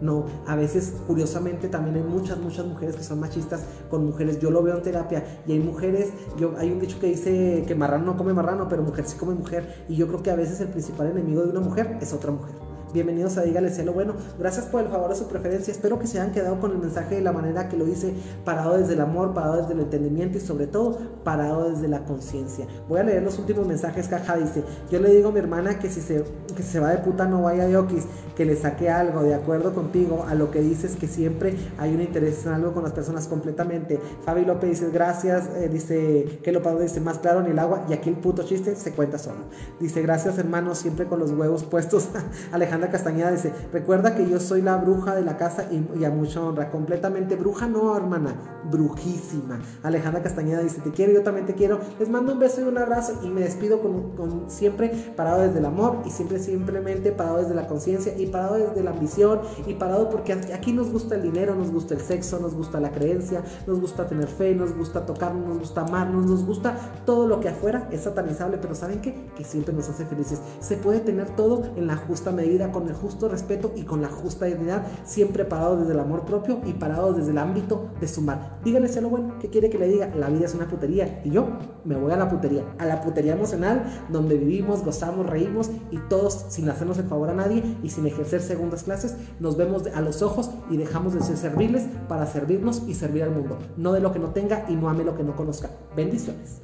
No, a veces curiosamente también hay muchas, muchas mujeres que son machistas con mujeres. Yo lo veo en terapia y hay mujeres, yo, hay un dicho que dice que marrano no come marrano, pero mujer sí come mujer. Y yo creo que a veces el principal enemigo de una mujer es otra mujer. Bienvenidos a Dígale Cielo Bueno. Gracias por el favor de su preferencia. Espero que se hayan quedado con el mensaje de la manera que lo hice, parado desde el amor, parado desde el entendimiento y sobre todo parado desde la conciencia. Voy a leer los últimos mensajes. Caja dice, yo le digo a mi hermana que si se, que se va de puta no vaya a Yokis, que le saque algo, de acuerdo contigo, a lo que dices que siempre hay un interés en algo con las personas completamente. Fabi López dice, gracias, eh, dice, que lo pago, dice, más claro ni el agua, y aquí el puto chiste se cuenta solo. Dice, gracias hermano, siempre con los huevos puestos. Alejandro Castañeda dice, recuerda que yo soy la bruja de la casa y, a mucha honra. Completamente bruja, no, hermana, brujísima. Alejandra Castañeda dice, te quiero, yo también te quiero. Les mando un beso y un abrazo y me despido con, siempre parado desde el amor y siempre simplemente parado desde la conciencia y parado desde la ambición y parado porque aquí nos gusta el dinero, nos gusta el sexo, nos gusta la creencia, nos gusta tener fe, nos gusta tocarnos, nos gusta amarnos, nos gusta todo lo que afuera es satanizable, pero ¿saben qué? Que siempre nos hace felices. Se puede tener todo en la justa medida con el justo respeto y con la justa dignidad, siempre parado desde el amor propio y parado desde el ámbito de sumar. Díganle a lo bueno, ¿qué quiere que le diga? La vida es una putería y yo me voy a la putería, a la putería emocional donde vivimos, gozamos, reímos y todos sin hacernos el favor a nadie y sin ejercer segundas clases, nos vemos a los ojos y dejamos de ser servibles para servirnos y servir al mundo. No de lo que no tenga y no ame lo que no conozca. Bendiciones.